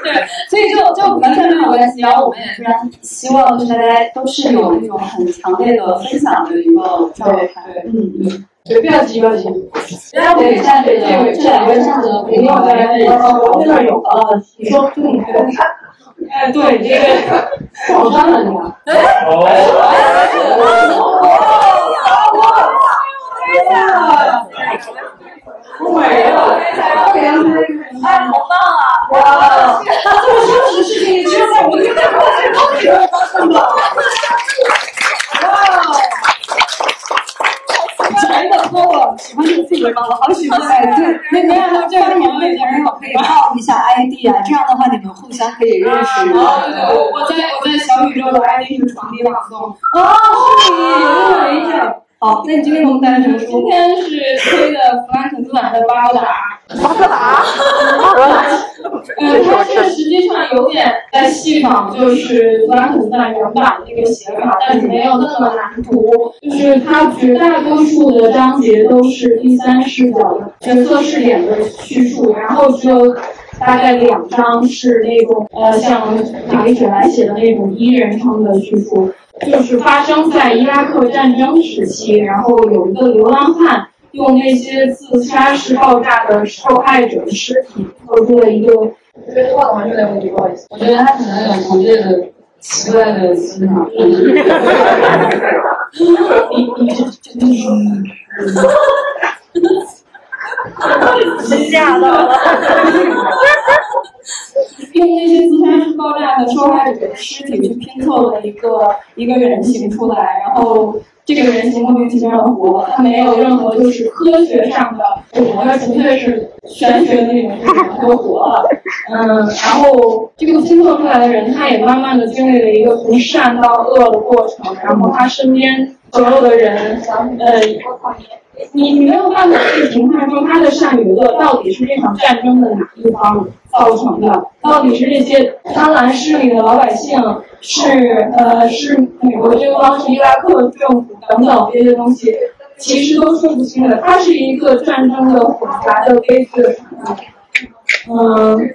对，所以就就完全没有关系。然后我们也非常希望就是大家都是有那种很强烈的分享的一个状态。嗯嗯。对，不要急，不要急。大家可以站这个这两边站着，肯定在这里。我这边有啊，你说，就你看。哎，对，这个好穿的，你看。哦。天哪！美了！哎，好棒啊！哇！这么羞耻的事情，只有在我们这个过程中才会发生的。哇！真的够了，喜欢就自己吗？我，好喜欢。对，那那样这样你们两个人可以报一下 ID 啊，这样的话你们互相可以认识。哦，对对，我我在我在小宇宙的 ID 是床底朗诵。哦，是你，有点印象。好，那你今天给我们带来什么书？今天是推的弗兰肯斯坦的巴格达。巴格达。嗯，它是实际上有点在戏仿，就是弗兰肯斯坦原版的那个写法，但是没有那么难读。就是它绝大多数的章节都是第三视角的角色视点的叙述，然后只有大概两章是那种呃像玛丽雪莱写的那种一人称的叙述。就是发生在伊拉克战争时期，然后有一个流浪汉用那些自杀式爆炸的受害者的尸体做出了一个。我觉得画的完全有点问题，不好意思。我觉得他可能有强烈的奇怪的思想。你你这这这是，吓到了。受害者的尸体去拼凑了一个一个人形出来，然后这个人形莫名其妙的活了，他没有任何就是科学上的活，他纯粹是玄学的那种，就是他就活了。嗯，然后这个新做出来的人，他也慢慢的经历了一个从善到恶的过程，然后他身边所有的人，呃，你你没有办法去评判说他的善与恶到底是这场战争的哪一方造成的，到底是这些贪婪势力的老百姓，是呃是美国这方，是伊拉克政府等等这些东西，其实都说不清的。它是一个战争的混杂的悲剧。嗯，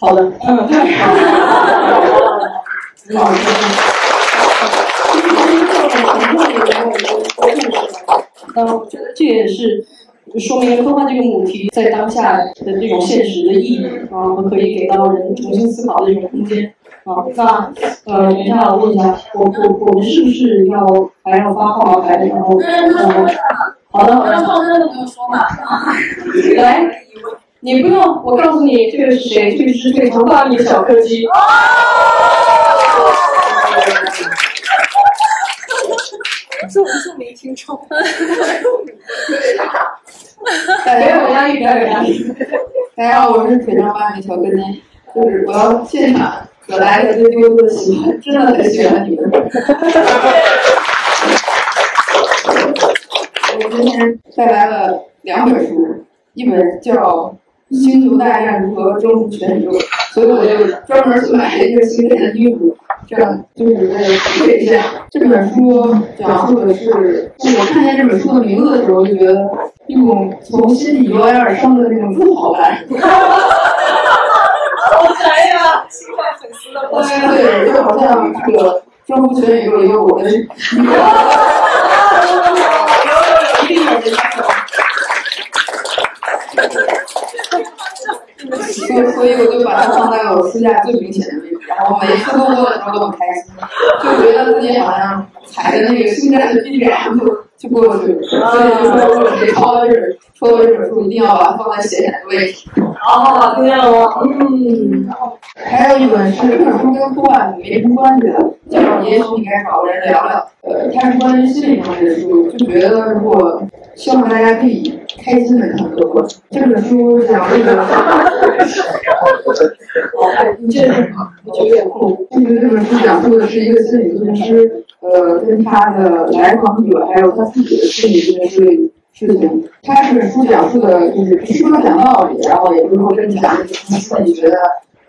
好的，嗯，<laughs> 对。<laughs> 那我觉得这也是说明科幻这个母题在当下的这种现实的意义啊，和可以给到人重新思考的一种空间啊。那呃，等一下我问一下，我我我们是不是要还要发号码牌？然后呃，好的好的。放生都不用说嘛。来，你不用，我告诉你，这个是谁？这个是最强大的小柯基。这我是没听众。不要有压力，不要有压力。大家好，我是腿上八米小跟内，就是我要现场可来的对丢丢的喜欢，真的很喜欢你们。我今天带来了两本书，一本叫《星球大战如何征服全宇宙》，所以我就专门去买了一个星战的衣服，这样就是为了体会一下。这本书讲述的是，我看见这本书的名字的时候，就觉得一种从心底油然而生的那种自豪感。好宅呀！新换粉丝的对就好像这个征服全宇宙也有我的。一 <laughs> 定 <laughs> 有这所以，所以我就把它放在了我书架最明显的位置，然后每次路过的时候都很开心，就觉得自己好像踩着那个星战的地点就就过去了。所以就说，如果谁抄到这本抽到这本书，一定要把它放在显眼的位置。哦，听见了吗？嗯。还有一本是这本书跟科幻没什么关系的，叫《也许你该找个人聊聊》。呃，它是关于心理方面的书，就觉得如果希望大家可以开心的看科幻。这本书讲这个，你这是我觉得有点酷。这本书讲述的是一个心理咨询师，呃，跟他的来访者还有他自己的心理咨询师事情。他这本书讲述的就是不是说讲道理，然后也不是说跟你讲他自己觉得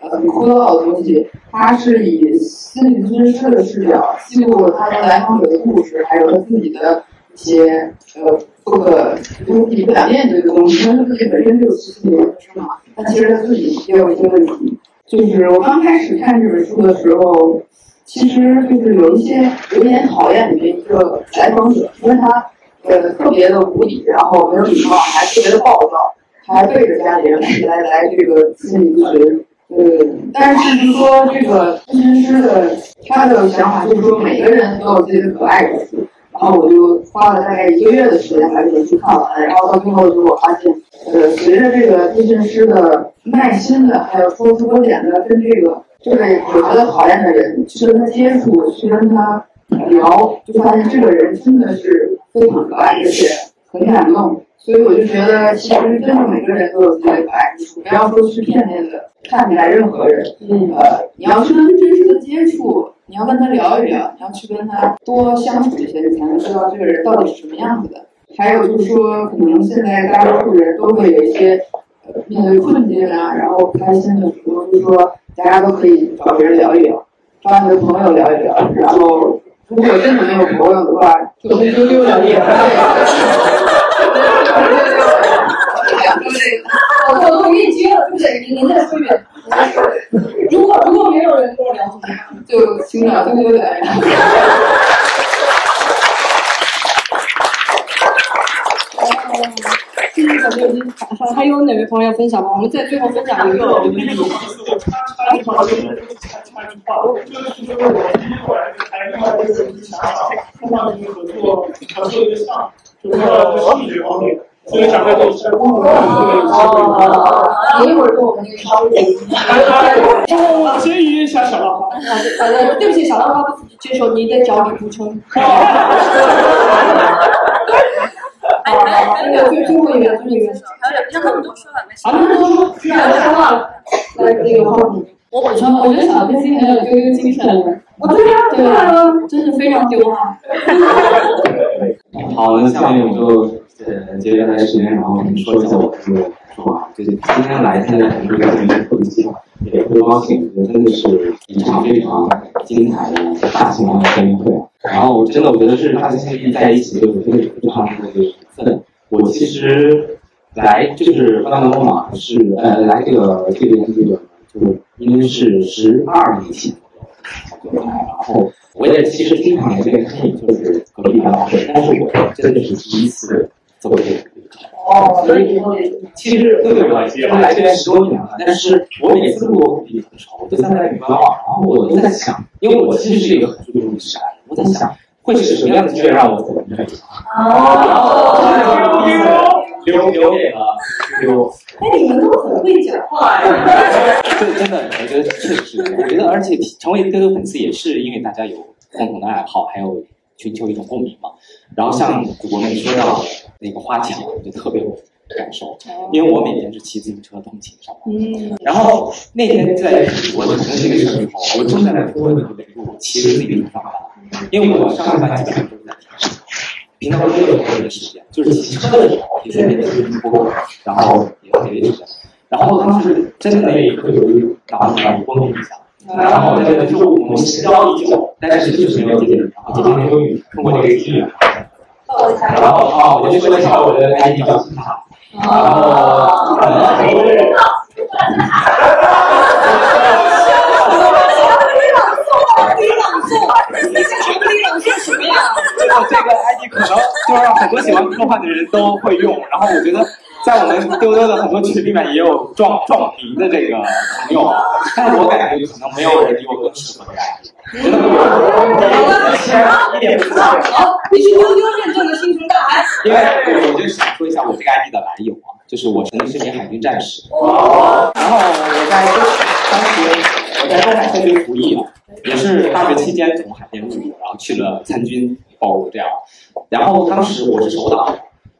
呃很枯燥的东西，他是以心理咨询师的视角记录了他跟来访者的故事，还有他自己的一些呃不可就是自己不想面对的东西，因为他自己本身就是心理咨询师嘛，但其实他自己也有一些问题。就是我刚开始看这本书的时候，其实就是有一些有点讨厌你的一个来访者，因为他呃特别的无理，然后没有礼貌，还特别的暴躁，还背着家里人来来来这个心理咨询。呃，但是就是说这个咨询师的他的想法就是说每个人都有自己的可爱之处，然后我就花了大概一个月的时间把这本书看完，然后到最后的时候我发现，呃，随着这个地震师的耐心的，还有说出优点的，跟这个这个我觉得讨厌的人去跟他接触，去跟他聊，就发现这个人真的是非常可爱，而且很感动。所以我就觉得，其实真的每个人都有自己的可爱之处，不要说去片面的看起来任何人。嗯，呃，你要是跟他真实的接触，你要跟他聊一聊，你要去跟他多相处一些，你才能知道这个人到底是什么样子的。还有就是说，可能现在大多数人都会有一些面对困境啊，然后不开心的时候，就说大家都可以找别人聊一聊，找你的朋友聊一聊，然后如果真的没有朋友的话，就跟丢丢聊一聊。我我我给你接了，对不对？您您再说一遍。<laughs> 如果如果没有人跟我聊，就请找丢丢来。还还有哪位朋友要分享吗？我们在最后分享一个。第一回来就开另外一个想法，通过一个合作合作一个项目，就是在视觉方面。所以讲的就是公主的你一会儿跟我们那个稍微啊，先语一下小浪花。呃，对不起，小浪花不接受您的脚底补充。好好好，那个最后一个，最后一个。让他们都说了，没事。好，那都说，既然说话了，来那个。我补充，我觉得小飞机很有丢丢精神。哦，对呀，对呀，真是非常丢哈。好，那下面我就呃接下来时间，然后我们说一下我的这个说法。就是今天来参加咱们这个特别激动，也特别高兴，我觉得真的是一场非常精彩的大型的见面会。然后真的，我觉得是大家相遇在一起，就是非常非常的缘分。我其实来就是巴拿马，是呃来这个这边这个就是应该是十二年前就来，然后我也其实经常来这边看，就是隔壁的老师，但是我真的是第一次走这个。哦，所以其实对对，我来这边十多年了，但是我每次路过比很少，我就站在女官网，然后我都在想，因为我其实是一个很注重历史的人，我在想会是什么样的机会让我走进这里。哦，留留给了留。哎，你们都很会讲话呀。这真的，我觉得确实是，我觉得而且成为丢丢粉丝也是因为大家有共同的爱好，还有寻求一种共鸣嘛。然后像我们说到那个花墙，我就特别有感受，因为我每天是骑自行车通勤上班。嗯。然后那天在我可能这个时候，我正在拖着那个路骑着自行车上班，因为我上班基本上都是在平时，平常没有多余的时间，就是骑车的时候也在那边听播，然后也特别时间。然后当时真的那一刻有一脑子里嗡一下。然后这个就是我们深交已久，但是就是没有见面。然后今天终于通过这个机缘，然后啊，我就说一下我的 ID 叫金塔，然后这个 ID 可能就是很多喜欢科幻的人都会用，然后我觉得。在我们丢丢的很多群里面也有撞撞名的这个朋友，但是我感觉可能没有人比我更适合这个 ID。真的，一点不好，你是丢丢认证的星辰大海。因为我就想说一下我这个 ID 的来由啊，就是我曾经是名海军战士，然后我在当时我在东海参军服役啊，也是大学期间从海边入伍，然后去了参军，哦这样，然后当时我是首党。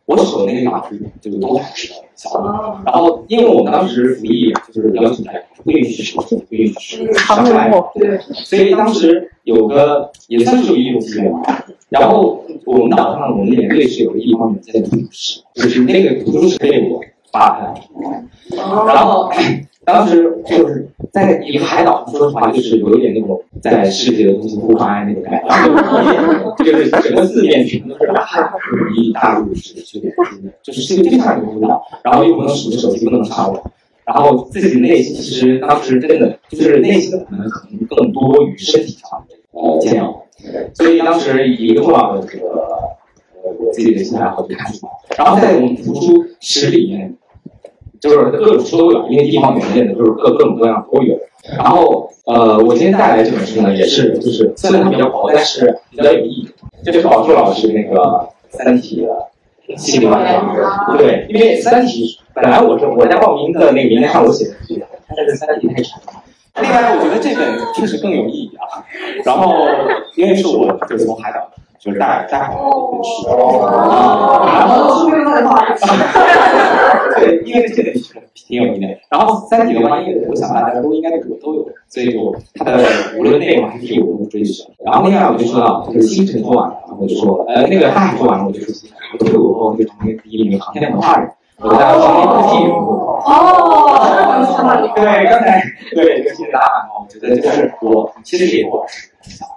我手那个马是，就是东海市的小的。然后，因为我们当时服役就是要求在不允许手机，不允许伤害，对。所以当时有个也算是有一种机缘吧。然后我们岛上我们连队是有个地方远见的图书室，就是那个图书室被我扒开。然后 <laughs> 当时就是在一个海岛，说实话就是有一点那种在世界的东西互发那种感觉，<laughs> 就是整个四面全都是海，一大陆是区别，就是是一个非常有味道，然后又不能使用手机，不能上网，然后自己内心其实当时真的就是内心的可能可能更多于身体上的呃煎熬，所以当时一个重要的这个呃我自己的兴趣爱好就看出来，然后在我们图书室里面。就是各种书都有，因为地方远见的，就是各各种各样都有。然后，呃，我今天带来这本书呢，也是就是虽然它比较薄，但是比较有意义。这就是宝树老师那个《三体》的系列版。对，因为《三体》本来我是我在报名的那个名单上我写的是，但是《三体》太长了。另外，我觉得这本确实更有意义啊。然后，因为是我就是从海岛。就是大大海的一本书，然后对，因为这个挺有意义的。然后《三体》的话，因为我想大家都应该都都有，所以就它的无论内容还是有的追求。然后另外我就说到，就是星辰说完了，我就说呃那个大海说完了，我就说星辰，我退伍后就成为第一名航天文化人，我在航天科技。哦，对，刚才对这个谢谢大家我觉得就是我其实也我。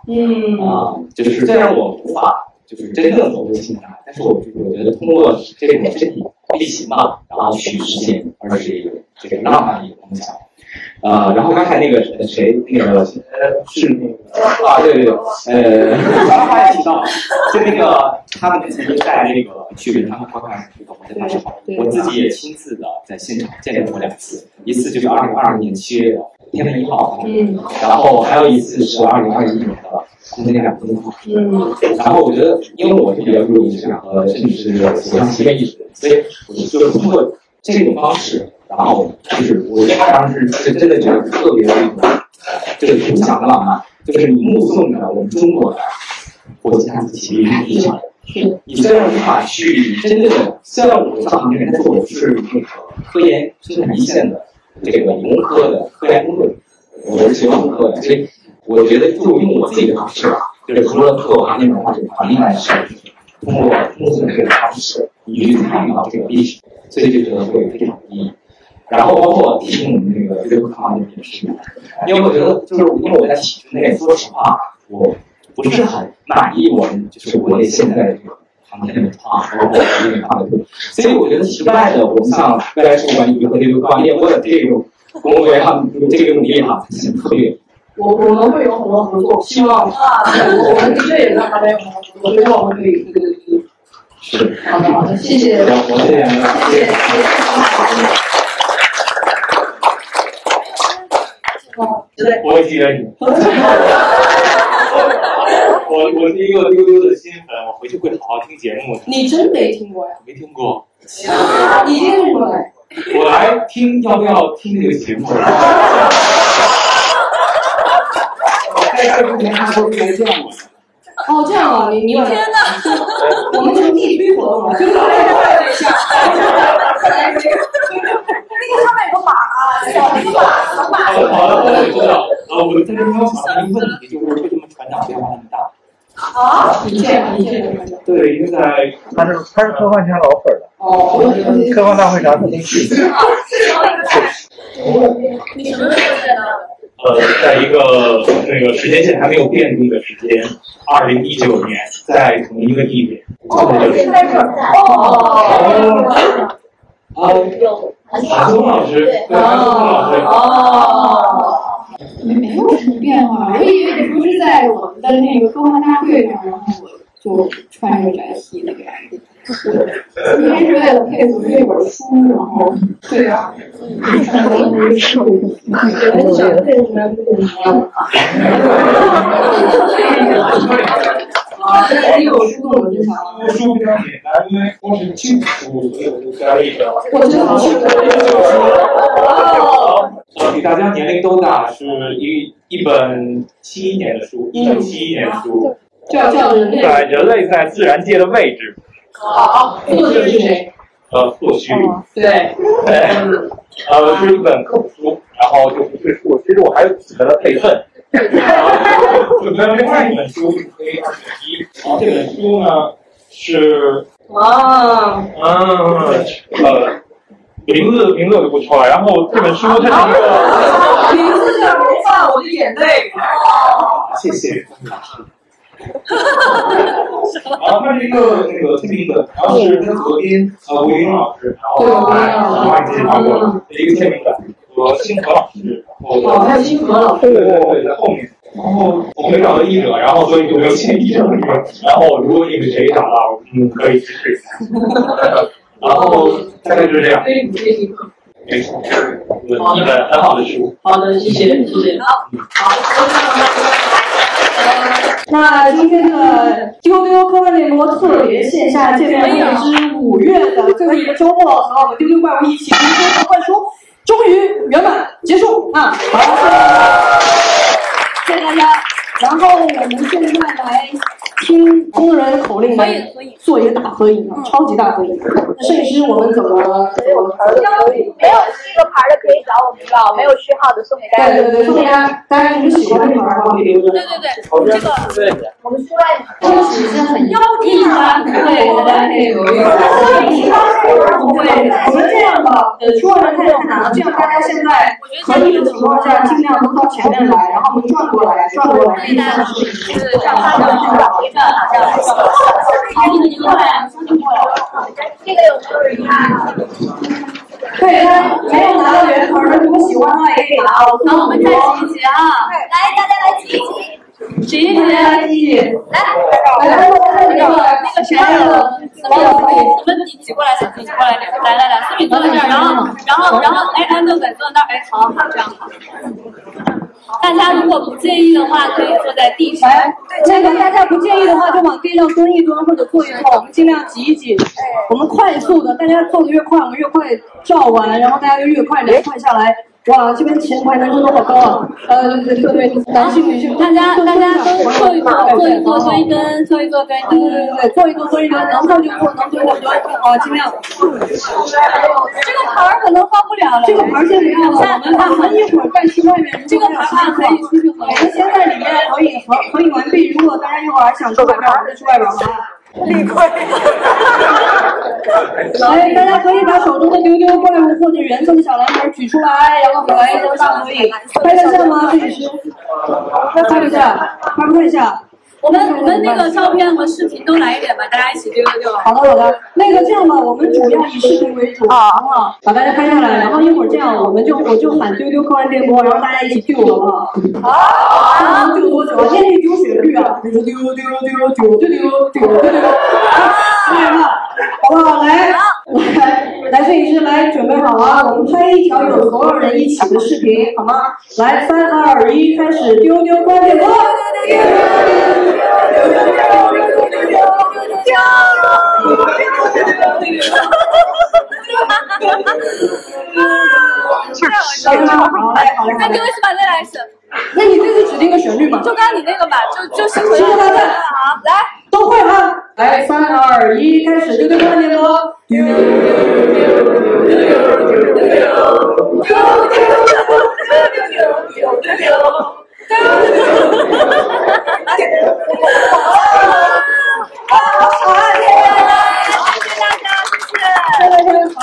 嗯啊，就是虽然我无法就是真正走入心态，但是我就是我觉得通过这种身体力行嘛，然后去实现，而是一个这个浪漫一个梦想。呃，然后刚才那个谁那个呃是那个啊对对对呃，刚才也提到就那个他们曾经带那个去他们观看那个火箭发射后，我自己也亲自的在现场见证过两次，一次就是二零二二年七月的天问一号，嗯，然后还有一次是二零二一年的空间两分号，嗯，然后我觉得，因为我是比较注意质量和甚至是喜欢实验艺术，所以我就是通过这种方式，然后就是我当时是真的觉得特别的那种，就是独享的浪漫，就是你目送着我们中国的火箭探测器离开地球，你虽然无法去真正的，虽然我上航天员，但是我是那个科研生产一线的这个理工科的科研工作者，我是学工科的，所以我觉得就用我自己的方式吧，就是除了做行业文化这个环境来说，通过目送这个方式，你去参与到这个历史，所以就觉得会非常有意义。然后包括提醒我们那个对这个行业也是，因为我觉得就是因为我在体制内，说实话，我不是很满意我们就是国内现在的这个航天文化，包括这个航天，所以我觉得体制外的，我们像未来事务管理局和这个科业或者这种工作人员哈，这个努力哈，显得特别。我我们会有很多合作，希望我我们的确也在那边有很多合作，所以说我们可以。好的好的，谢谢。我谢。谢。谢。谢。我记得你。我我是一个丢丢的新粉，我回去会好好听节目的。你真没听过呀？没听过。你听什么来？我来听，要不要听这个节目？在这之前他都没见过。哦，这样啊，你你天哪！我们是地推活动了，就 <laughs> 是对象。那个上面有个马啊，小的马，小马。好的好的，我知道。呃，我在这边想到一个问题，就是为什么船长变化那么大？啊？你见你见过？对，因为在他是他是科幻圈老粉了。哦。科幻大会啥他都去。你什么时候见的？呃，在一个那个时间线还没有变动的时间，二零一九年，在同一个地点，就在这里。在这儿。哦。哦，有韩松老师，对，韩松老师。哦。没没有什么变化，我以为你不是在我们的那个科幻大会上，然后我就穿着白 T 那个样子。今天是为了配合这本书，然后对啊，穿的那个设备。你们想配什么啊，这里有书我就想？书非常简单，因为光是旧书，所以我就加了一本。我真的是呃，比大家年龄都大，是一一本七一年的书，一九七一年的书，叫叫人类在人类在自然界的位置。好，作者是谁？呃，霍胥。对。对。呃，是一本科普书，然后就不赘述。其实我还准备了备份。准备了另外一本书，可以二选一。然后这本书呢是。哇。嗯。呃。名字名字我就不说了，然后这本书它是一个名字叫《融化我的眼泪》。谢谢。然后它是一个那个签名本，然后是跟左边呃吴云老师，然后还另外介绍过的一个签名本和星河老师，然后哦，还有星河老师，对对对，在后面。然后我没找到译者，然后所以就没有签译者那个。然后如果你们谁找到，嗯，可以支持一下。然后大概就是这样。没错，一本很好的书。好的，谢谢，谢谢。好，好。那今天的丢丢科幻联播特别线下见面会之五月的最后一个周末，和我们丢丢怪物一起读书和灌输，终于圆满结束啊！好，谢谢大家。然后我们现在来听工人口令，来做一个大合影，超级大合影。摄影师，我们怎么？没有这个牌的可以找我们要，没有序号的送给大家。对对对，送给大家，大家如果喜欢这牌的话，可以留着。对对对，这个我们出来这个纸是很妖艳啊，对，大家可以留意。对，我们这样吧，呃，出来太难了，这样大家现在可以的情况下，尽量都到前面来，然后我们转过来，转过来。是这样，这样，这样，这样，你你过来，你过来。这个有没有人拿？对，他没有拿到原盒的，如果喜欢的话也可以拿。好，我们再集一集啊！来，大家来集一集。谁谁来继续？来来来，那个那个谁，那个思敏，我们挤挤过来，挤挤过来点。来来来，思敏坐在这儿，然后然后然后哎，安豆仔坐那儿，哎，好这样好。大家如果不介意的话，可以坐在地上。那个大家不介意的话，就往地上蹲一蹲或者坐一坐，我们尽量挤一挤。我们快速的，大家做的越快，我们越快照完，然后大家就越快连快下来。哇，这边前排男生都好高啊！呃，对对对，男性女性，大家大家都坐一坐，坐一坐蹲一蹲，坐一坐蹲一蹲，对对对，坐一坐蹲一蹲，能坐就坐，能蹲就蹲，好，尽量。这个牌儿可能放不了了，这个牌儿先不要了，我们我们一会儿再去外面。这个牌儿可以出去合影，我们先在里面合影合合影完毕。如果大家一会儿想去外面，我们再去外边好吧？理亏。<laughs> 来，大家可以把手中的丢丢怪物或者原色的小蓝牌举出来，然后来一张大合影。拍得下吗，摄影师？拍一下，拍不太下。我们我们那个照片和视频都来一点吧，大家一起丢丢丢。好的好的，那个这样吧，我们主要以视频为主，好不好？把大家拍下来，然后一会儿这样，我们就我就喊丢丢科幻电波，然后大家一起丢，好不好？好。丢多久？现在丢旋律啊，比如说丢丢丢丢丢丢丢丢丢丢。来吧，好不好？来来来，摄影师来准备好啊，我们拍一条有所有人一起的视频，好吗？来，三二一，开始丢丢科幻电波。那你就开始吧，那你就开始。那你就是指定个旋律嘛，就刚刚你那个吧，就就新回归的。来都会哈，来三二一，开始就在这里了。<laughs> 谢谢大家，谢谢，真的真的好。